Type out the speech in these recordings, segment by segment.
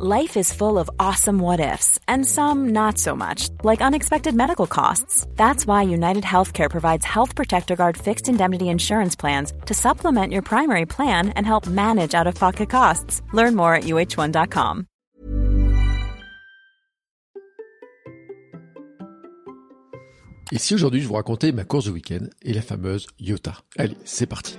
Life is full of awesome what ifs, and some not so much, like unexpected medical costs. That's why United Healthcare provides Health Protector Guard fixed indemnity insurance plans to supplement your primary plan and help manage out of pocket costs. Learn more at uh1.com. Et si aujourd'hui je vous racontais ma course de week-end et la fameuse Iota Allez, c'est parti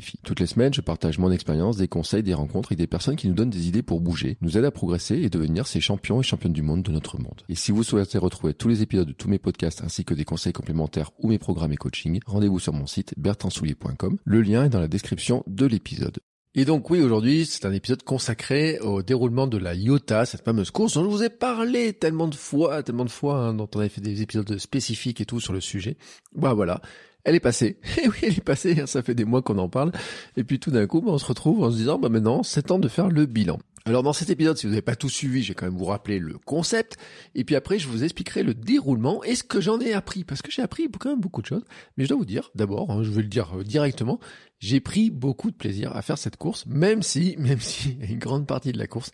Toutes les semaines, je partage mon expérience, des conseils, des rencontres avec des personnes qui nous donnent des idées pour bouger, nous aident à progresser et devenir ces champions et championnes du monde de notre monde. Et si vous souhaitez retrouver tous les épisodes de tous mes podcasts ainsi que des conseils complémentaires ou mes programmes et coaching, rendez-vous sur mon site bertrandsoulier.com. Le lien est dans la description de l'épisode. Et donc oui, aujourd'hui, c'est un épisode consacré au déroulement de la IOTA, cette fameuse course dont je vous ai parlé tellement de fois, tellement de fois, hein, dont on avait fait des épisodes spécifiques et tout sur le sujet. Bah voilà, elle est passée. Et eh oui, elle est passée, hein, ça fait des mois qu'on en parle. Et puis tout d'un coup, bah, on se retrouve en se disant, bah maintenant, c'est temps de faire le bilan. Alors dans cet épisode, si vous n'avez pas tout suivi, je vais quand même vous rappeler le concept, et puis après je vous expliquerai le déroulement et ce que j'en ai appris, parce que j'ai appris quand même beaucoup de choses, mais je dois vous dire, d'abord, hein, je vais le dire euh, directement, j'ai pris beaucoup de plaisir à faire cette course, même si, même si, une grande partie de la course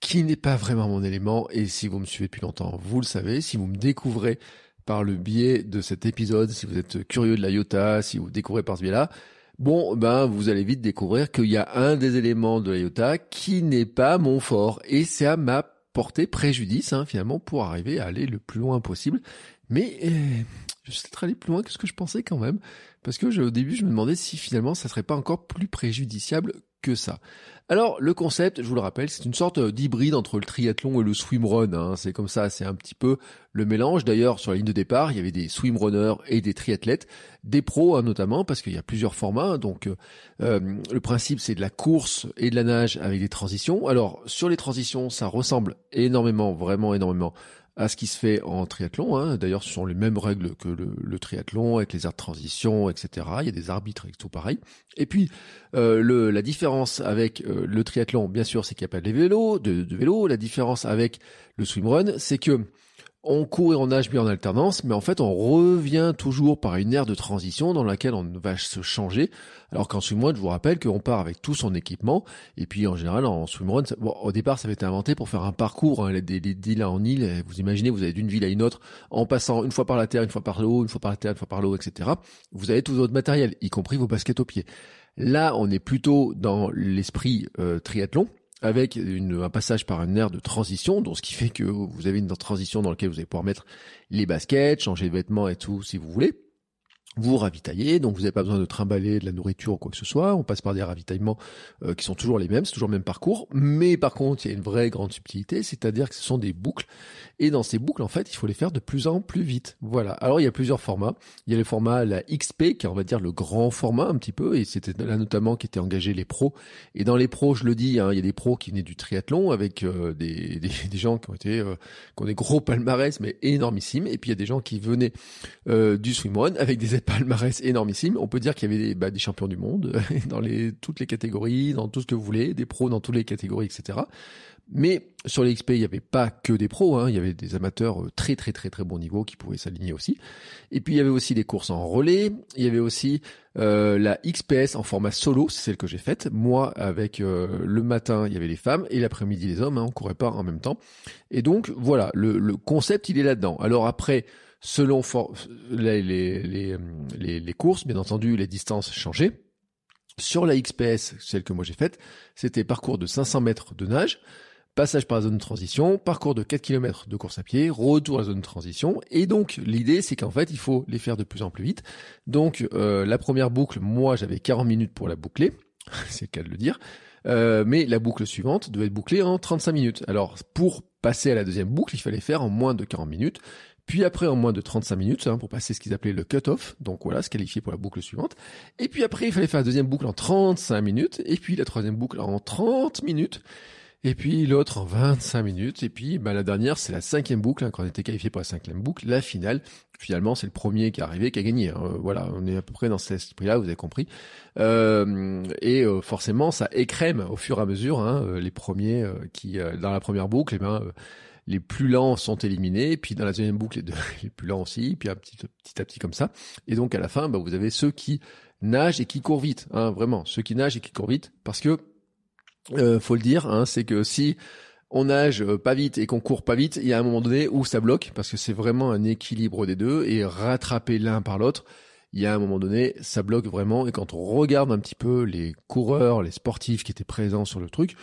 qui n'est pas vraiment mon élément, et si vous me suivez depuis longtemps, vous le savez, si vous me découvrez par le biais de cet épisode, si vous êtes curieux de la IOTA, si vous découvrez par ce biais-là, bon, ben, vous allez vite découvrir qu'il y a un des éléments de la IOTA qui n'est pas mon fort. Et ça m'a porté préjudice, hein, finalement, pour arriver à aller le plus loin possible. Mais euh, je suis allé plus loin que ce que je pensais quand même. Parce que au début, je me demandais si finalement ça serait pas encore plus préjudiciable que ça. Alors le concept, je vous le rappelle, c'est une sorte d'hybride entre le triathlon et le swimrun. Hein. C'est comme ça, c'est un petit peu le mélange. D'ailleurs, sur la ligne de départ, il y avait des swimrunners et des triathlètes, des pros hein, notamment, parce qu'il y a plusieurs formats. Donc euh, euh, le principe, c'est de la course et de la nage avec des transitions. Alors sur les transitions, ça ressemble énormément, vraiment énormément à ce qui se fait en triathlon. Hein. D'ailleurs, ce sont les mêmes règles que le, triathlon, avec les aires de transition, etc. Il y a des arbitres et tout pareil. Et puis, euh, la différence avec euh, le triathlon, bien sûr, c'est qu'il n'y a pas de vélos, de, de vélo. La différence avec le swimrun, c'est que on court et on nage bien en alternance, mais en fait on revient toujours par une ère de transition dans laquelle on va se changer. Alors qu'en swimrun, je vous rappelle qu'on part avec tout son équipement, et puis en général en swimrun, bon, au départ ça avait été inventé pour faire un parcours, hein, des, des, en île, vous imaginez, vous allez d'une ville à une autre, en passant une fois par la terre, une fois par l'eau, une fois par la terre, une fois par l'eau, etc. Vous avez tout votre matériel, y compris vos baskets aux pieds. Là, on est plutôt dans l'esprit euh, triathlon, avec un passage par une aire de transition, donc ce qui fait que vous avez une transition dans laquelle vous allez pouvoir mettre les baskets, changer de vêtements et tout si vous voulez vous ravitaillez, donc vous n'avez pas besoin de trimballer de la nourriture ou quoi que ce soit. On passe par des ravitaillements euh, qui sont toujours les mêmes, c'est toujours le même parcours. Mais par contre, il y a une vraie grande subtilité, c'est-à-dire que ce sont des boucles. Et dans ces boucles, en fait, il faut les faire de plus en plus vite. Voilà. Alors il y a plusieurs formats. Il y a le format la XP, qui est on va dire le grand format un petit peu, et c'était là notamment qui étaient engagés les pros. Et dans les pros, je le dis, hein, il y a des pros qui venaient du triathlon avec euh, des, des, gens qui ont été euh, qui ont des gros palmarès mais énormissimes. Et puis il y a des gens qui venaient du swimrun avec des palmarès énormissime. On peut dire qu'il y avait des, bah, des champions du monde dans les, toutes les catégories, dans tout ce que vous voulez, des pros dans toutes les catégories, etc. Mais sur les XP, il n'y avait pas que des pros, hein. il y avait des amateurs euh, très très très très bon niveau qui pouvaient s'aligner aussi. Et puis il y avait aussi des courses en relais, il y avait aussi euh, la XPS en format solo, c'est celle que j'ai faite. Moi, avec euh, le matin, il y avait les femmes et l'après-midi les hommes, hein, on courait pas en même temps. Et donc voilà, le, le concept il est là-dedans. Alors après, selon les, les, les, les, courses, bien entendu, les distances changeaient. Sur la XPS, celle que moi j'ai faite, c'était parcours de 500 mètres de nage, passage par la zone de transition, parcours de 4 km de course à pied, retour à la zone de transition. Et donc l'idée c'est qu'en fait il faut les faire de plus en plus vite. Donc euh, la première boucle, moi j'avais 40 minutes pour la boucler, c'est le cas de le dire. Euh, mais la boucle suivante devait être bouclée en 35 minutes. Alors pour passer à la deuxième boucle, il fallait faire en moins de 40 minutes. Puis après, en moins de 35 minutes, hein, pour passer ce qu'ils appelaient le cut-off. Donc voilà, se qualifier pour la boucle suivante. Et puis après, il fallait faire la deuxième boucle en 35 minutes. Et puis la troisième boucle en 30 minutes. Et puis l'autre en 25 minutes. Et puis bah, la dernière, c'est la cinquième boucle, hein, quand on était qualifié pour la cinquième boucle, la finale. Finalement, c'est le premier qui est arrivé qui a gagné. Hein. Voilà, on est à peu près dans cet esprit-là, vous avez compris. Euh, et euh, forcément, ça écrème au fur et à mesure hein, euh, les premiers qui, dans la première boucle, eh ben, les plus lents sont éliminés, puis dans la deuxième boucle, les, deux, les plus lents aussi, puis un petit, petit à petit comme ça. Et donc à la fin, bah, vous avez ceux qui nagent et qui courent vite, hein, vraiment, ceux qui nagent et qui courent vite, parce que euh, faut le dire, hein, c'est que si on nage euh, pas vite et qu'on court pas vite, il y a un moment donné où ça bloque, parce que c'est vraiment un équilibre des deux, et rattraper l'un par l'autre, il y a un moment donné, ça bloque vraiment, et quand on regarde un petit peu les coureurs, les sportifs qui étaient présents sur le truc,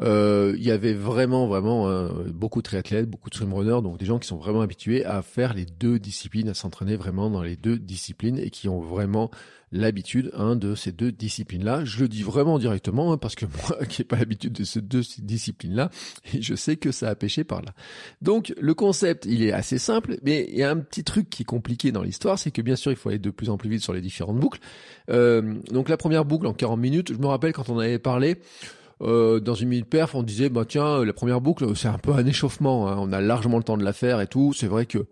euh, il y avait vraiment, vraiment hein, beaucoup de triathlètes, beaucoup de swimrunners, donc des gens qui sont vraiment habitués à faire les deux disciplines, à s'entraîner vraiment dans les deux disciplines et qui ont vraiment l'habitude hein, de ces deux disciplines-là. Je le dis vraiment directement hein, parce que moi qui n'ai pas l'habitude de ces deux disciplines-là, je sais que ça a pêché par là. Donc le concept, il est assez simple, mais il y a un petit truc qui est compliqué dans l'histoire, c'est que bien sûr il faut aller de plus en plus vite sur les différentes boucles. Euh, donc la première boucle en 40 minutes, je me rappelle quand on avait parlé, euh, dans une minute perf, on disait bah tiens, la première boucle, c'est un peu un échauffement. Hein. On a largement le temps de la faire et tout. C'est vrai que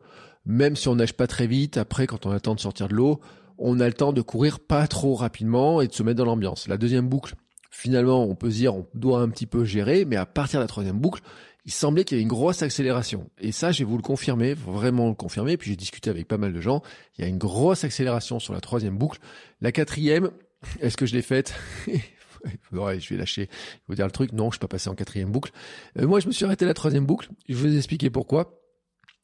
même si on nage pas très vite, après quand on attend de sortir de l'eau, on a le temps de courir pas trop rapidement et de se mettre dans l'ambiance. La deuxième boucle, finalement, on peut se dire on doit un petit peu gérer, mais à partir de la troisième boucle, il semblait qu'il y avait une grosse accélération. Et ça, je vais vous le confirmer, vraiment le confirmer. Puis j'ai discuté avec pas mal de gens. Il y a une grosse accélération sur la troisième boucle. La quatrième, est-ce que je l'ai faite? Ouais, je vais lâcher, vous dire le truc. Non, je suis pas passé en quatrième boucle. Euh, moi, je me suis arrêté la troisième boucle. Je vais vous expliquer pourquoi.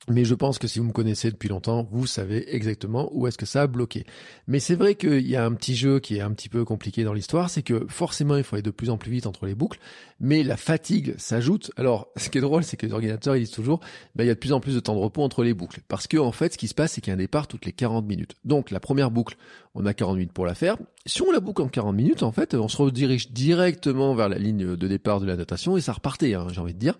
Mais je pense que si vous me connaissez depuis longtemps, vous savez exactement où est-ce que ça a bloqué. Mais c'est vrai qu'il y a un petit jeu qui est un petit peu compliqué dans l'histoire, c'est que forcément il faut aller de plus en plus vite entre les boucles, mais la fatigue s'ajoute. Alors ce qui est drôle, c'est que les ordinateurs ils disent toujours, ben, il y a de plus en plus de temps de repos entre les boucles. Parce que en fait ce qui se passe, c'est qu'il y a un départ toutes les 40 minutes. Donc la première boucle, on a 40 minutes pour la faire. Si on la boucle en 40 minutes, en fait, on se redirige directement vers la ligne de départ de la natation et ça repartait, hein, j'ai envie de dire.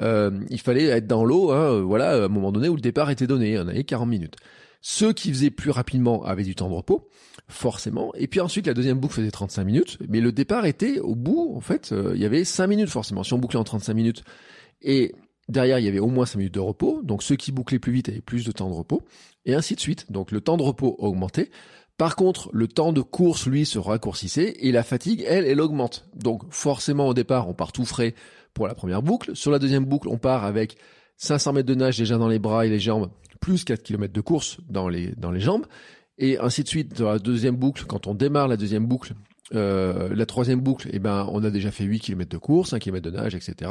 Euh, il fallait être dans l'eau, hein, voilà, à un moment donné où le départ était donné, on avait 40 minutes. Ceux qui faisaient plus rapidement avaient du temps de repos, forcément. Et puis ensuite, la deuxième boucle faisait 35 minutes, mais le départ était au bout, en fait, euh, il y avait 5 minutes forcément. Si on bouclait en 35 minutes, et derrière, il y avait au moins 5 minutes de repos, donc ceux qui bouclaient plus vite avaient plus de temps de repos, et ainsi de suite. Donc le temps de repos augmentait. Par contre, le temps de course, lui, se raccourcissait, et la fatigue, elle, elle augmente. Donc forcément, au départ, on part tout frais pour la première boucle. Sur la deuxième boucle, on part avec 500 mètres de nage déjà dans les bras et les jambes, plus 4 km de course dans les, jambes. Et ainsi de suite, dans la deuxième boucle, quand on démarre la deuxième boucle, euh, la troisième boucle, eh ben, on a déjà fait 8 km de course, 1 km de nage, etc.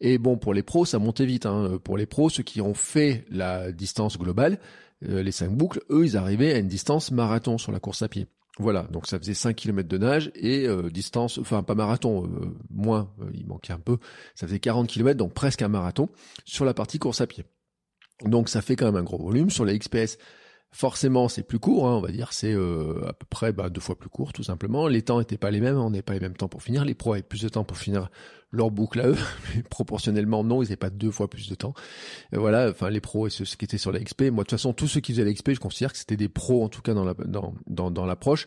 Et bon, pour les pros, ça montait vite. Hein. Pour les pros, ceux qui ont fait la distance globale, euh, les 5 boucles, eux, ils arrivaient à une distance marathon sur la course à pied. Voilà, donc ça faisait 5 km de nage et euh, distance, enfin pas marathon, euh, moins, euh, il manquait un peu, ça faisait 40 km, donc presque un marathon, sur la partie course à pied. Donc ça fait quand même un gros volume. Sur les XPS, Forcément, c'est plus court, hein, on va dire, c'est euh, à peu près bah, deux fois plus court, tout simplement. Les temps n'étaient pas les mêmes, on n'avait pas les mêmes temps pour finir. Les pros avaient plus de temps pour finir leur boucle à eux, mais proportionnellement, non, ils n'avaient pas deux fois plus de temps. Voilà, enfin, les pros et ceux qui étaient sur la XP, moi, de toute façon, tous ceux qui faisaient la XP, je considère que c'était des pros, en tout cas, dans l'approche.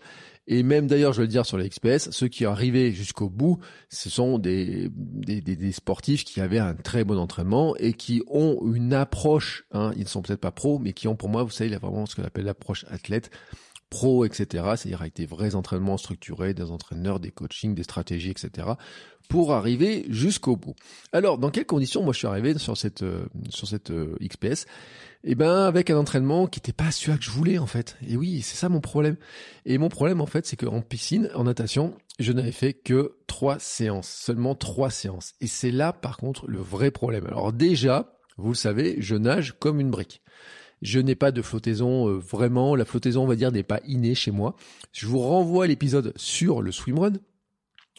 Et même d'ailleurs, je vais le dire sur la XPS, ceux qui arrivaient jusqu'au bout, ce sont des, des, des, sportifs qui avaient un très bon entraînement et qui ont une approche, hein, ils ne sont peut-être pas pros, mais qui ont pour moi, vous savez, vraiment ce qu'on appelle l'approche athlète, pro, etc. C'est-à-dire avec des vrais entraînements structurés, des entraîneurs, des coachings, des stratégies, etc. pour arriver jusqu'au bout. Alors, dans quelles conditions moi je suis arrivé sur cette euh, sur cette euh, XPS Eh ben, avec un entraînement qui n'était pas celui que je voulais en fait. Et oui, c'est ça mon problème. Et mon problème en fait, c'est qu'en piscine, en natation, je n'avais fait que trois séances, seulement trois séances. Et c'est là, par contre, le vrai problème. Alors déjà, vous le savez, je nage comme une brique. Je n'ai pas de flottaison euh, vraiment. La flottaison, on va dire, n'est pas innée chez moi. Je vous renvoie à l'épisode sur le swimrun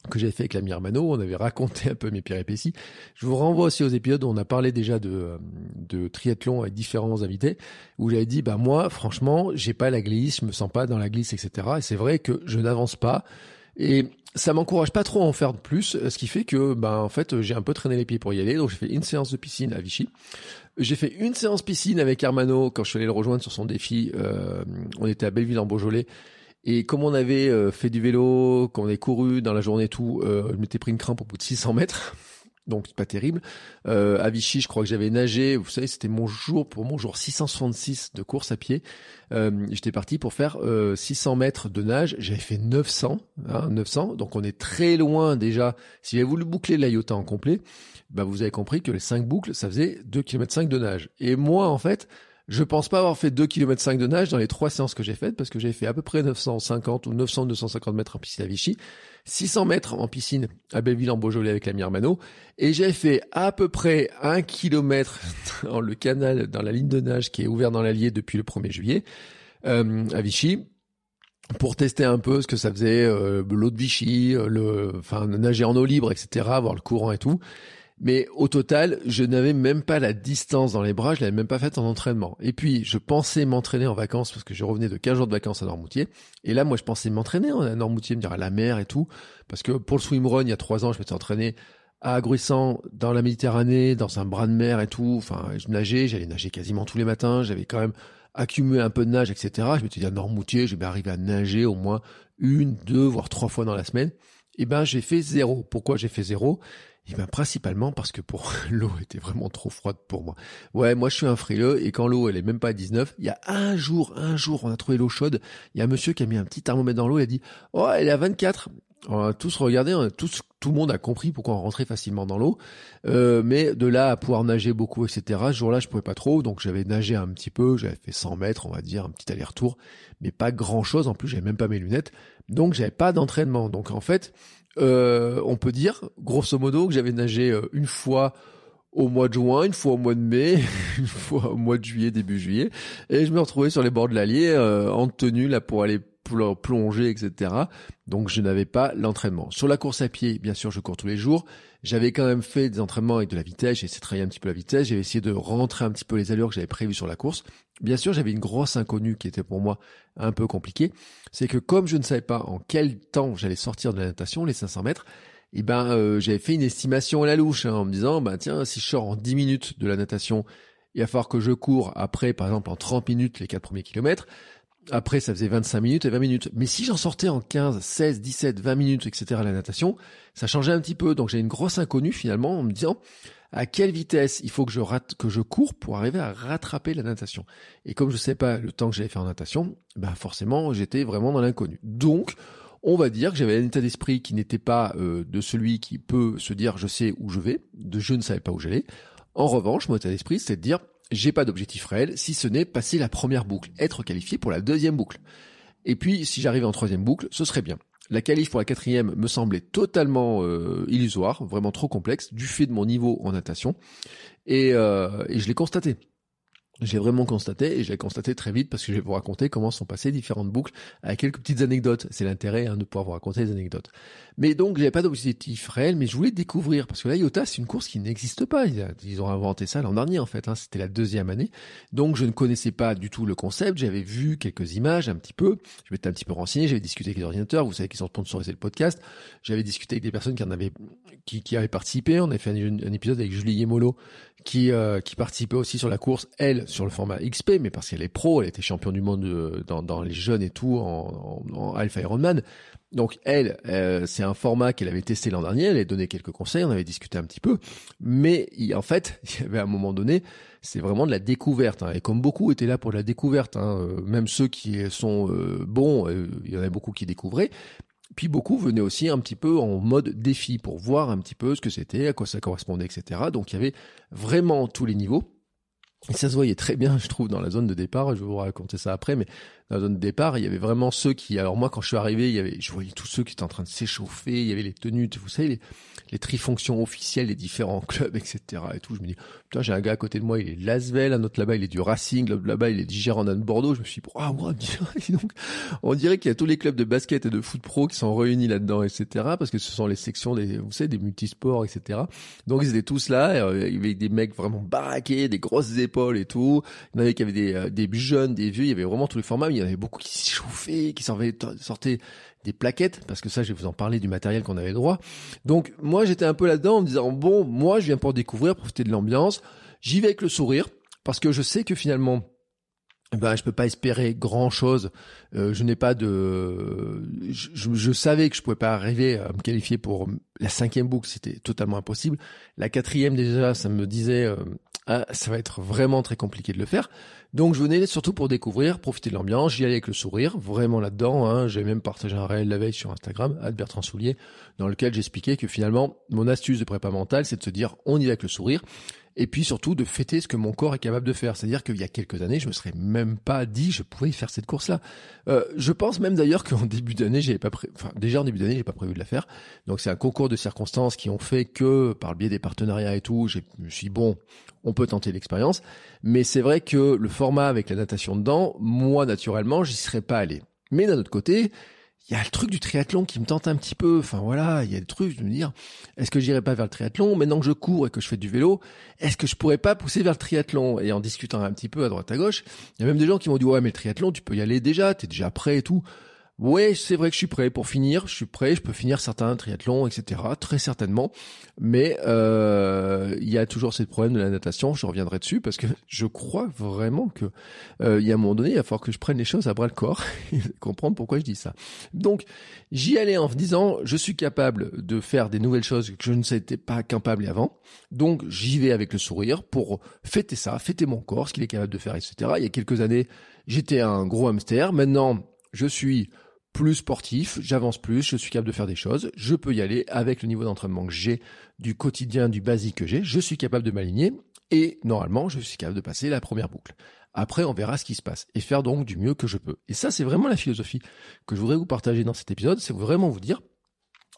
que j'avais fait avec la Hermano, on avait raconté un peu mes péripéties. Je vous renvoie aussi aux épisodes où on a parlé déjà de, euh, de triathlon avec différents invités, où j'avais dit, bah moi, franchement, j'ai pas la glisse, je me sens pas dans la glisse, etc. Et c'est vrai que je n'avance pas. Et ça m'encourage pas trop à en faire de plus, ce qui fait que, bah, en fait, j'ai un peu traîné les pieds pour y aller. Donc, j'ai fait une séance de piscine à Vichy. J'ai fait une séance piscine avec Hermano quand je suis allé le rejoindre sur son défi. Euh, on était à Belleville en Beaujolais. Et comme on avait euh, fait du vélo, qu'on avait couru dans la journée et tout, euh, je m'étais pris une crampe au bout de 600 mètres. Donc c'est pas terrible. Euh, à Vichy, je crois que j'avais nagé, vous savez, c'était mon jour, pour mon jour 666 de course à pied. Euh, J'étais parti pour faire euh, 600 mètres de nage, j'avais fait 900, hein, 900, donc on est très loin déjà. Si j'avais voulu boucler l'Iota en complet, bah vous avez compris que les 5 boucles, ça faisait 2 km 5 de nage. Et moi, en fait, je pense pas avoir fait 2 km 5 de nage dans les trois séances que j'ai faites parce que j'ai fait à peu près 950 ou 900 250 mètres en piscine à Vichy, 600 mètres en piscine à Belleville en Beaujolais avec la Mano et j'ai fait à peu près 1 km dans le canal dans la ligne de nage qui est ouvert dans l'Allier depuis le 1er juillet euh, à Vichy pour tester un peu ce que ça faisait euh, l'eau de Vichy, euh, le enfin nager en eau libre etc, voir le courant et tout. Mais au total, je n'avais même pas la distance dans les bras, je l'avais même pas faite en entraînement. Et puis, je pensais m'entraîner en vacances parce que je revenais de 15 jours de vacances à Normoutier. Et là, moi, je pensais m'entraîner à Normoutier, me dire à la mer et tout. Parce que pour le swimrun, il y a trois ans, je m'étais entraîné à Gruissant, dans la Méditerranée, dans un bras de mer et tout. Enfin, je nageais, j'allais nager quasiment tous les matins. J'avais quand même accumulé un peu de nage, etc. Je m'étais dit à Normoutier, je vais arriver à nager au moins une, deux, voire trois fois dans la semaine. Et ben, j'ai fait zéro. Pourquoi j'ai fait zéro? Eh ben, principalement parce que pour l'eau était vraiment trop froide pour moi. Ouais, moi je suis un frileux et quand l'eau elle est même pas à 19, il y a un jour, un jour on a trouvé l'eau chaude, il y a un monsieur qui a mis un petit thermomètre dans l'eau, il a dit "Oh, elle est à 24." On a tous regardé, tout le monde a compris pourquoi on rentrait facilement dans l'eau. Euh, mais de là à pouvoir nager beaucoup, etc. Ce jour-là, je pouvais pas trop, donc j'avais nagé un petit peu, j'avais fait 100 mètres, on va dire, un petit aller-retour, mais pas grand-chose. En plus, j'avais même pas mes lunettes, donc j'avais pas d'entraînement. Donc en fait, euh, on peut dire, grosso modo, que j'avais nagé euh, une fois au mois de juin, une fois au mois de mai, une fois au mois de juillet, début juillet, et je me retrouvais sur les bords de l'Allier euh, en tenue là pour aller plonger, etc. Donc je n'avais pas l'entraînement. Sur la course à pied, bien sûr, je cours tous les jours. J'avais quand même fait des entraînements avec de la vitesse, j'ai essayé de travailler un petit peu la vitesse, j'avais essayé de rentrer un petit peu les allures que j'avais prévues sur la course. Bien sûr, j'avais une grosse inconnue qui était pour moi un peu compliquée. C'est que comme je ne savais pas en quel temps j'allais sortir de la natation, les 500 mètres, eh ben euh, j'avais fait une estimation à la louche hein, en me disant, bah tiens, si je sors en 10 minutes de la natation, il va falloir que je cours après, par exemple, en 30 minutes les 4 premiers kilomètres. Après, ça faisait 25 minutes et 20 minutes. Mais si j'en sortais en 15, 16, 17, 20 minutes, etc. à la natation, ça changeait un petit peu. Donc j'ai une grosse inconnue finalement en me disant à quelle vitesse il faut que je rate, que je cours pour arriver à rattraper la natation? Et comme je sais pas le temps que j'allais faire en natation, ben forcément j'étais vraiment dans l'inconnu. Donc on va dire que j'avais un état d'esprit qui n'était pas euh, de celui qui peut se dire je sais où je vais, de je ne savais pas où j'allais. En revanche, mon état d'esprit, c'est de dire j'ai pas d'objectif réel, si ce n'est passer la première boucle, être qualifié pour la deuxième boucle. Et puis, si j'arrive en troisième boucle, ce serait bien. La qualif pour la quatrième me semblait totalement euh, illusoire, vraiment trop complexe, du fait de mon niveau en natation. Et, euh, et je l'ai constaté j'ai vraiment constaté, et j'ai constaté très vite parce que je vais vous raconter comment sont passées différentes boucles avec quelques petites anecdotes. C'est l'intérêt hein, de pouvoir vous raconter des anecdotes. Mais donc, j'avais pas d'objectif réel, mais je voulais découvrir parce que la IOTA, c'est une course qui n'existe pas. Ils ont inventé ça l'an dernier en fait. Hein. C'était la deuxième année, donc je ne connaissais pas du tout le concept. J'avais vu quelques images un petit peu. Je m'étais un petit peu renseigné. J'avais discuté avec les ordinateurs. Vous savez qu'ils ont sponsorisé le podcast. J'avais discuté avec des personnes qui en avaient, qui, qui avaient participé. On avait fait un, épisode avec Julie Yemolo qui, euh, qui participait aussi sur la course, elle, sur le format XP, mais parce qu'elle est pro, elle était championne du monde euh, dans, dans les jeunes et tout, en, en, en Alpha Ironman. Donc elle, euh, c'est un format qu'elle avait testé l'an dernier, elle avait donné quelques conseils, on avait discuté un petit peu, mais en fait, il y avait un moment donné, c'est vraiment de la découverte, hein, et comme beaucoup étaient là pour la découverte, hein, même ceux qui sont bons, il y en a beaucoup qui découvraient, puis beaucoup venaient aussi un petit peu en mode défi pour voir un petit peu ce que c'était, à quoi ça correspondait, etc. Donc il y avait vraiment tous les niveaux. Et ça se voyait très bien, je trouve, dans la zone de départ. Je vais vous raconter ça après, mais dans la zone de départ, il y avait vraiment ceux qui, alors moi, quand je suis arrivé, il y avait, je voyais tous ceux qui étaient en train de s'échauffer, il y avait les tenues, vous savez, les, les trifonctions officielles des différents clubs, etc. et tout. Je me dis, putain, j'ai un gars à côté de moi, il est Lasvel, un autre là-bas, il est du Racing, l'autre là-bas, il est du Girondin de Bordeaux. Je me suis dit, ah, ouais, donc, on dirait qu'il y a tous les clubs de basket et de foot pro qui sont réunis là-dedans, etc. Parce que ce sont les sections des, vous savez, des multisports, etc. Donc, ils étaient tous là, euh, il y avait des mecs vraiment baraqués, des grosses épaules et tout. Il y en avait qui avaient des, euh, des jeunes, des vieux, il y avait vraiment tous les formats, y en avait beaucoup qui s'échauffaient, qui sortaient des plaquettes, parce que ça, je vais vous en parler du matériel qu'on avait droit. Donc, moi, j'étais un peu là-dedans en me disant, bon, moi, je viens pour découvrir, profiter de l'ambiance. J'y vais avec le sourire, parce que je sais que finalement, ben je peux pas espérer grand chose. Euh, je n'ai pas de, je, je, savais que je pouvais pas arriver à me qualifier pour la cinquième boucle, c'était totalement impossible. La quatrième déjà, ça me disait, euh, ah, ça va être vraiment très compliqué de le faire. Donc je venais surtout pour découvrir, profiter de l'ambiance. J'y allais avec le sourire, vraiment là-dedans. Hein. J'ai même partagé un réel la veille sur Instagram, Bertrand Soulier, dans lequel j'expliquais que finalement mon astuce de prépa mentale, c'est de se dire on y va avec le sourire et puis surtout de fêter ce que mon corps est capable de faire. C'est-à-dire qu'il y a quelques années, je me serais même pas dit je pouvais faire cette course-là. Euh, je pense même d'ailleurs qu'en début d'année, j'avais pas prévu, enfin déjà en début d'année, j'ai pas prévu de la faire. Donc c'est un concours de circonstances qui ont fait que par le biais des partenariats et tout, je me suis dit, bon, on peut tenter l'expérience. Mais c'est vrai que le format avec la natation dedans, moi naturellement, j'y serais pas allé. Mais d'un autre côté, il y a le truc du triathlon qui me tente un petit peu. Enfin voilà, il y a le truc de me dire, est-ce que j'irai pas vers le triathlon Maintenant que je cours et que je fais du vélo, est-ce que je pourrais pas pousser vers le triathlon? Et en discutant un petit peu à droite à gauche, il y a même des gens qui m'ont dit ouais mais le triathlon tu peux y aller déjà, t'es déjà prêt et tout. Ouais, c'est vrai que je suis prêt pour finir. Je suis prêt, je peux finir certains triathlons, etc. Très certainement. Mais euh, il y a toujours ces problèmes de la natation. Je reviendrai dessus parce que je crois vraiment que euh, il y a un moment donné, il va falloir que je prenne les choses à bras le corps et comprendre pourquoi je dis ça. Donc, j'y allais en disant, je suis capable de faire des nouvelles choses que je ne s'étais pas capable avant. Donc, j'y vais avec le sourire pour fêter ça, fêter mon corps, ce qu'il est capable de faire, etc. Il y a quelques années, j'étais un gros hamster. Maintenant, je suis plus sportif, j'avance plus, je suis capable de faire des choses, je peux y aller avec le niveau d'entraînement que j'ai, du quotidien, du basique que j'ai, je suis capable de m'aligner et normalement je suis capable de passer la première boucle. Après, on verra ce qui se passe et faire donc du mieux que je peux. Et ça, c'est vraiment la philosophie que je voudrais vous partager dans cet épisode, c'est vraiment vous dire,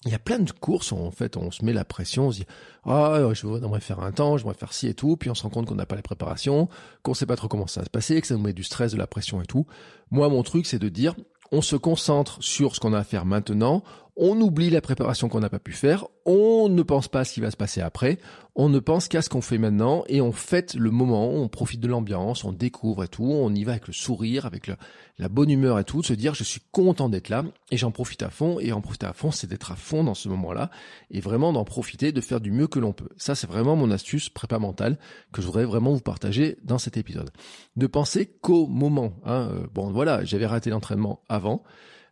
il y a plein de courses, en fait, on se met la pression, on se dit ah je voudrais faire un temps, je voudrais faire ci et tout, puis on se rend compte qu'on n'a pas les préparations, qu'on sait pas trop comment ça va se passer, que ça nous met du stress, de la pression et tout. Moi, mon truc, c'est de dire on se concentre sur ce qu'on a à faire maintenant, on oublie la préparation qu'on n'a pas pu faire, on ne pense pas à ce qui va se passer après, on ne pense qu'à ce qu'on fait maintenant. Et on fête le moment, on profite de l'ambiance, on découvre et tout, on y va avec le sourire, avec la bonne humeur et tout, de se dire je suis content d'être là. Et j'en profite à fond. Et en profiter à fond c'est d'être à fond dans ce moment-là. Et vraiment d'en profiter, de faire du mieux que l'on peut. Ça c'est vraiment mon astuce prépa mentale que je voudrais vraiment vous partager dans cet épisode. De penser qu'au moment. Hein, euh, bon voilà, j'avais raté l'entraînement avant.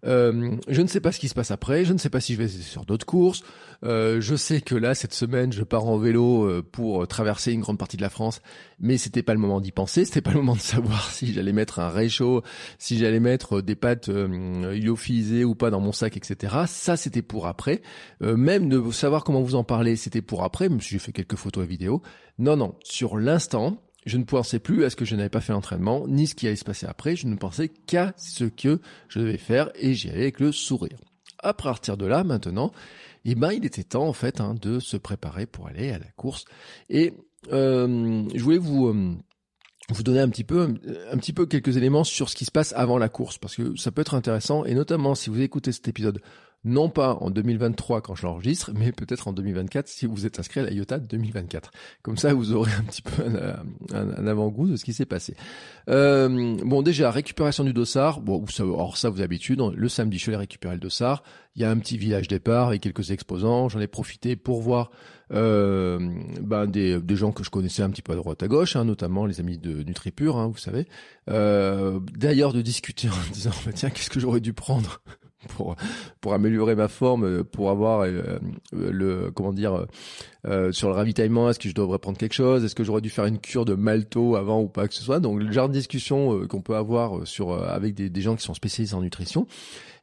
Euh, je ne sais pas ce qui se passe après, je ne sais pas si je vais sur d'autres courses. Euh, je sais que là, cette semaine, je pars en vélo euh, pour traverser une grande partie de la France, mais c'était pas le moment d'y penser, c'était pas le moment de savoir si j'allais mettre un réchaud, si j'allais mettre des pâtes euh, lyophilisées ou pas dans mon sac, etc. Ça, c'était pour après. même de savoir comment vous en parler, c'était pour après, même si j'ai fait quelques photos et vidéos. Non, non, sur l'instant, je ne pensais plus à ce que je n'avais pas fait l'entraînement, ni ce qui allait se passer après. Je ne pensais qu'à ce que je devais faire et j'y allais avec le sourire. À partir de là, maintenant, eh ben, il était temps en fait hein, de se préparer pour aller à la course. Et euh, je voulais vous euh, vous donner un petit peu un petit peu quelques éléments sur ce qui se passe avant la course parce que ça peut être intéressant et notamment si vous écoutez cet épisode non pas en 2023 quand je l'enregistre, mais peut-être en 2024 si vous êtes inscrit à la IOTA 2024. Comme ça, vous aurez un petit peu un, avant-goût de ce qui s'est passé. Euh, bon, déjà, récupération du dossard. Bon, ça, or ça, vous avez l'habitude. Le samedi, je vais récupérer le dossard. Il y a un petit village départ avec quelques exposants. J'en ai profité pour voir euh, des, des, gens que je connaissais un petit peu à droite à gauche, hein, notamment les amis de NutriPure, hein, vous savez. Euh, D'ailleurs, de discuter en disant, bah, tiens, qu'est-ce que j'aurais dû prendre pour pour améliorer ma forme, pour avoir euh, le comment dire euh, sur le ravitaillement. Est-ce que je devrais prendre quelque chose? Est-ce que j'aurais dû faire une cure de malto avant ou pas que ce soit? Donc le genre de discussion euh, qu'on peut avoir sur avec des, des, gens qui sont spécialisés en nutrition.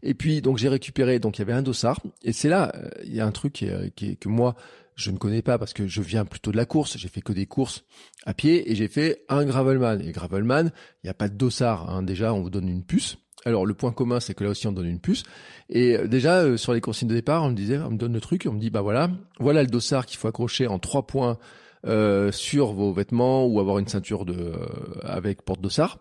Et puis donc j'ai récupéré donc il y avait un dossard et c'est là il y a un truc qui, qui, que moi je ne connais pas parce que je viens plutôt de la course. J'ai fait que des courses à pied et j'ai fait un gravelman. Et gravelman, il n'y a pas de dossard. Hein. Déjà, on vous donne une puce. Alors le point commun, c'est que là aussi on donne une puce. Et euh, déjà euh, sur les consignes de départ, on me disait, on me donne le truc, on me dit bah voilà, voilà le dossard qu'il faut accrocher en trois points euh, sur vos vêtements ou avoir une ceinture de avec porte dossard.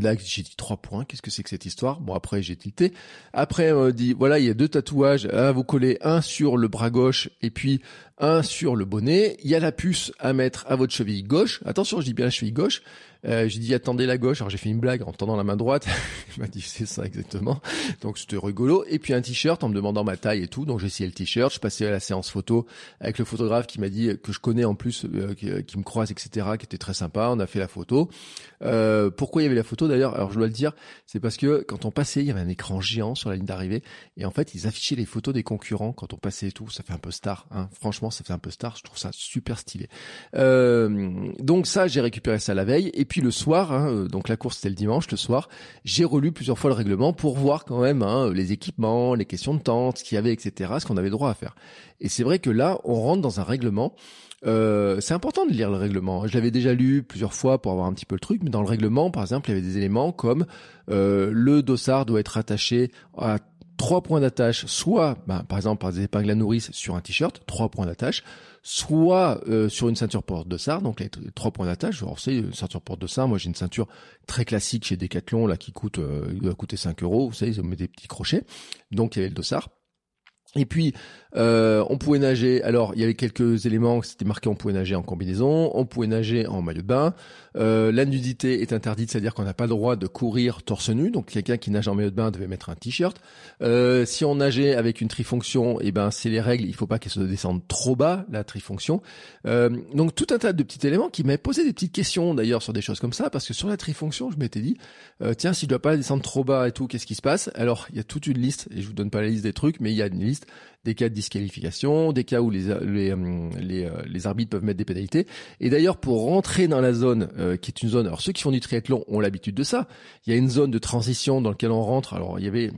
Là, j'ai dit trois points. Qu'est-ce que c'est que cette histoire? Bon, après, j'ai tilté. Après, on dit, voilà, il y a deux tatouages à vous coller, un sur le bras gauche et puis un sur le bonnet, il y a la puce à mettre à votre cheville gauche. Attention, je dis bien la cheville gauche. Euh, j'ai dit attendez la gauche, alors j'ai fait une blague en tendant la main droite. il m'a dit c'est ça exactement. Donc c'était rigolo. Et puis un t-shirt en me demandant ma taille et tout. Donc j'ai essayé le t-shirt. Je passais à la séance photo avec le photographe qui m'a dit que je connais en plus, euh, qui, me croise, etc. Qui était très sympa. On a fait la photo. Euh, pourquoi il y avait la photo d'ailleurs? Alors je dois le dire, c'est parce que quand on passait, il y avait un écran géant sur la ligne d'arrivée et en fait ils affichaient les photos des concurrents quand on passait et tout. Ça fait un peu star. Hein. Franchement, ça fait un peu star. Je trouve ça super stylé. Euh, donc ça, j'ai récupéré ça la veille et puis le soir, hein, euh, donc la course c'était le dimanche, le soir, j'ai relu plusieurs fois le règlement pour voir quand même hein, les équipements, les questions de tente, ce qu'il y avait, etc., ce qu'on avait droit à faire. Et c'est vrai que là, on rentre dans un règlement. Euh, c'est important de lire le règlement. Je l'avais déjà lu plusieurs fois pour avoir un petit peu le truc, mais dans le règlement, par exemple, il y avait des éléments comme euh, le dossard doit être attaché à trois points d'attache, soit, ben, par exemple, par des épingles à nourrice sur un t-shirt, trois points d'attache, soit euh, sur une ceinture porte dossard, donc les, trois points d'attache. Alors c'est une ceinture porte dossard. Moi j'ai une ceinture très classique chez Decathlon là qui coûte, euh, doit coûter 5 euros. Vous savez, ils ont mis des petits crochets. Donc il y avait le dossard. Et puis, euh, on pouvait nager. Alors, il y avait quelques éléments. C'était marqué on pouvait nager en combinaison, on pouvait nager en maillot de bain. Euh, la nudité est interdite, c'est-à-dire qu'on n'a pas le droit de courir torse nu. Donc, quelqu'un qui nage en maillot de bain devait mettre un t-shirt. Euh, si on nageait avec une trifonction, eh ben, c'est les règles. Il faut pas qu'elle se descende trop bas, la trifonction. Euh, donc, tout un tas de petits éléments qui m'avaient posé des petites questions d'ailleurs sur des choses comme ça, parce que sur la trifonction, je m'étais dit, tiens, s'il doit pas descendre trop bas et tout, qu'est-ce qui se passe? Alors, il y a toute une liste, et je vous donne pas la liste des trucs, mais il y a une liste des cas de disqualification, des cas où les, les, euh, les, euh, les arbitres peuvent mettre des pénalités. Et d'ailleurs, pour rentrer dans la zone euh, qui est une zone, alors ceux qui font du triathlon ont l'habitude de ça. Il y a une zone de transition dans laquelle on rentre. Alors il y avait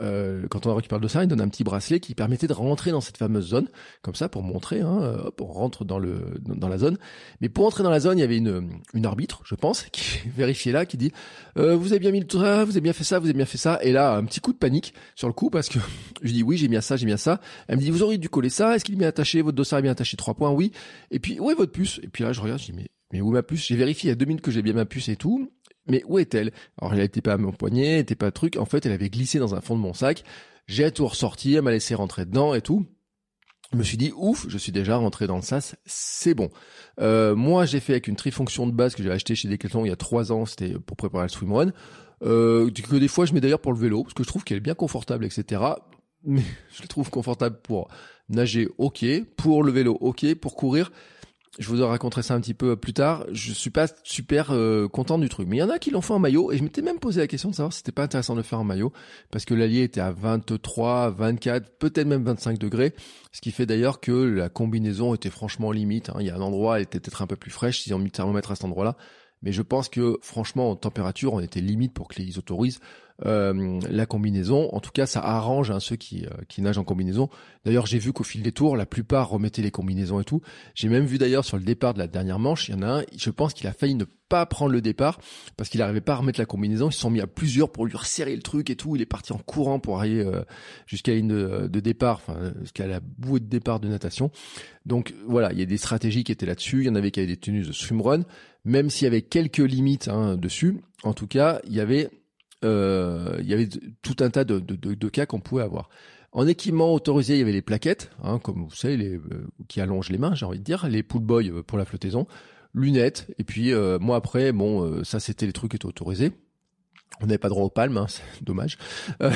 euh, quand on récupère le dossard, il donne un petit bracelet qui permettait de rentrer dans cette fameuse zone, comme ça pour montrer, hein, hop, on rentre dans le dans la zone. Mais pour entrer dans la zone, il y avait une arbitre, je pense, qui vérifiait là, qui dit euh, vous avez bien mis le ça, vous avez bien fait ça, vous avez bien fait ça. Et là, un petit coup de panique sur le coup parce que je dis oui, j'ai bien ça, j'ai bien ça. Elle me dit vous auriez dû coller ça. Est-ce qu'il est bien attaché? Votre dossard est bien attaché Trois points, oui. Et puis où est votre puce Et puis là, je regarde, je dis mais mais où ma puce? J'ai vérifié il y a deux minutes que j'ai bien ma puce et tout. Mais où est-elle? Alors elle n'était pas à mon poignet, elle n'était pas truc. En fait, elle avait glissé dans un fond de mon sac. J'ai tout ressorti, elle m'a laissé rentrer dedans et tout. Je me suis dit ouf, je suis déjà rentré dans le sas, c'est bon. Euh, moi, j'ai fait avec une trifonction de base que j'ai acheté chez Decathlon il y a trois ans, c'était pour préparer le swimrun. Euh, que des fois je mets d'ailleurs pour le vélo parce que je trouve qu'elle est bien confortable, etc. Mais je le trouve confortable pour nager, ok, pour le vélo, ok, pour courir je vous raconterai ça un petit peu plus tard. Je suis pas super euh, content du truc, mais il y en a qui l'ont fait en maillot et je m'étais même posé la question de savoir si c'était pas intéressant de le faire en maillot parce que l'allié était à 23, 24, peut-être même 25 degrés, ce qui fait d'ailleurs que la combinaison était franchement limite. Hein. Il y a un endroit, elle était peut-être un peu plus fraîche s'ils ont mis le thermomètre à cet endroit-là, mais je pense que franchement en température, on était limite pour que les autorisent euh, la combinaison. En tout cas, ça arrange hein, ceux qui, euh, qui nagent en combinaison. D'ailleurs, j'ai vu qu'au fil des tours, la plupart remettaient les combinaisons et tout. J'ai même vu d'ailleurs sur le départ de la dernière manche, il y en a un, je pense qu'il a failli ne pas prendre le départ parce qu'il n'arrivait pas à remettre la combinaison. Ils se sont mis à plusieurs pour lui resserrer le truc et tout. Il est parti en courant pour arriver euh, jusqu'à une de, de départ, enfin jusqu'à la bouée de départ de natation. Donc voilà, il y a des stratégies qui étaient là-dessus. Il y en avait qui avaient des tenues de swimrun, même s'il y avait quelques limites hein, dessus. En tout cas, il y avait euh, tout un tas de, cas qu'on pouvait avoir. En équipement autorisé, il y avait les plaquettes, hein, comme vous savez, euh, qui allongent les mains, j'ai envie de dire, les pool boys euh, pour la flottaison, lunettes, et puis moi après, bon, ça c'était les trucs qui étaient autorisés. On n'avait pas droit aux palmes, hein, c'est dommage.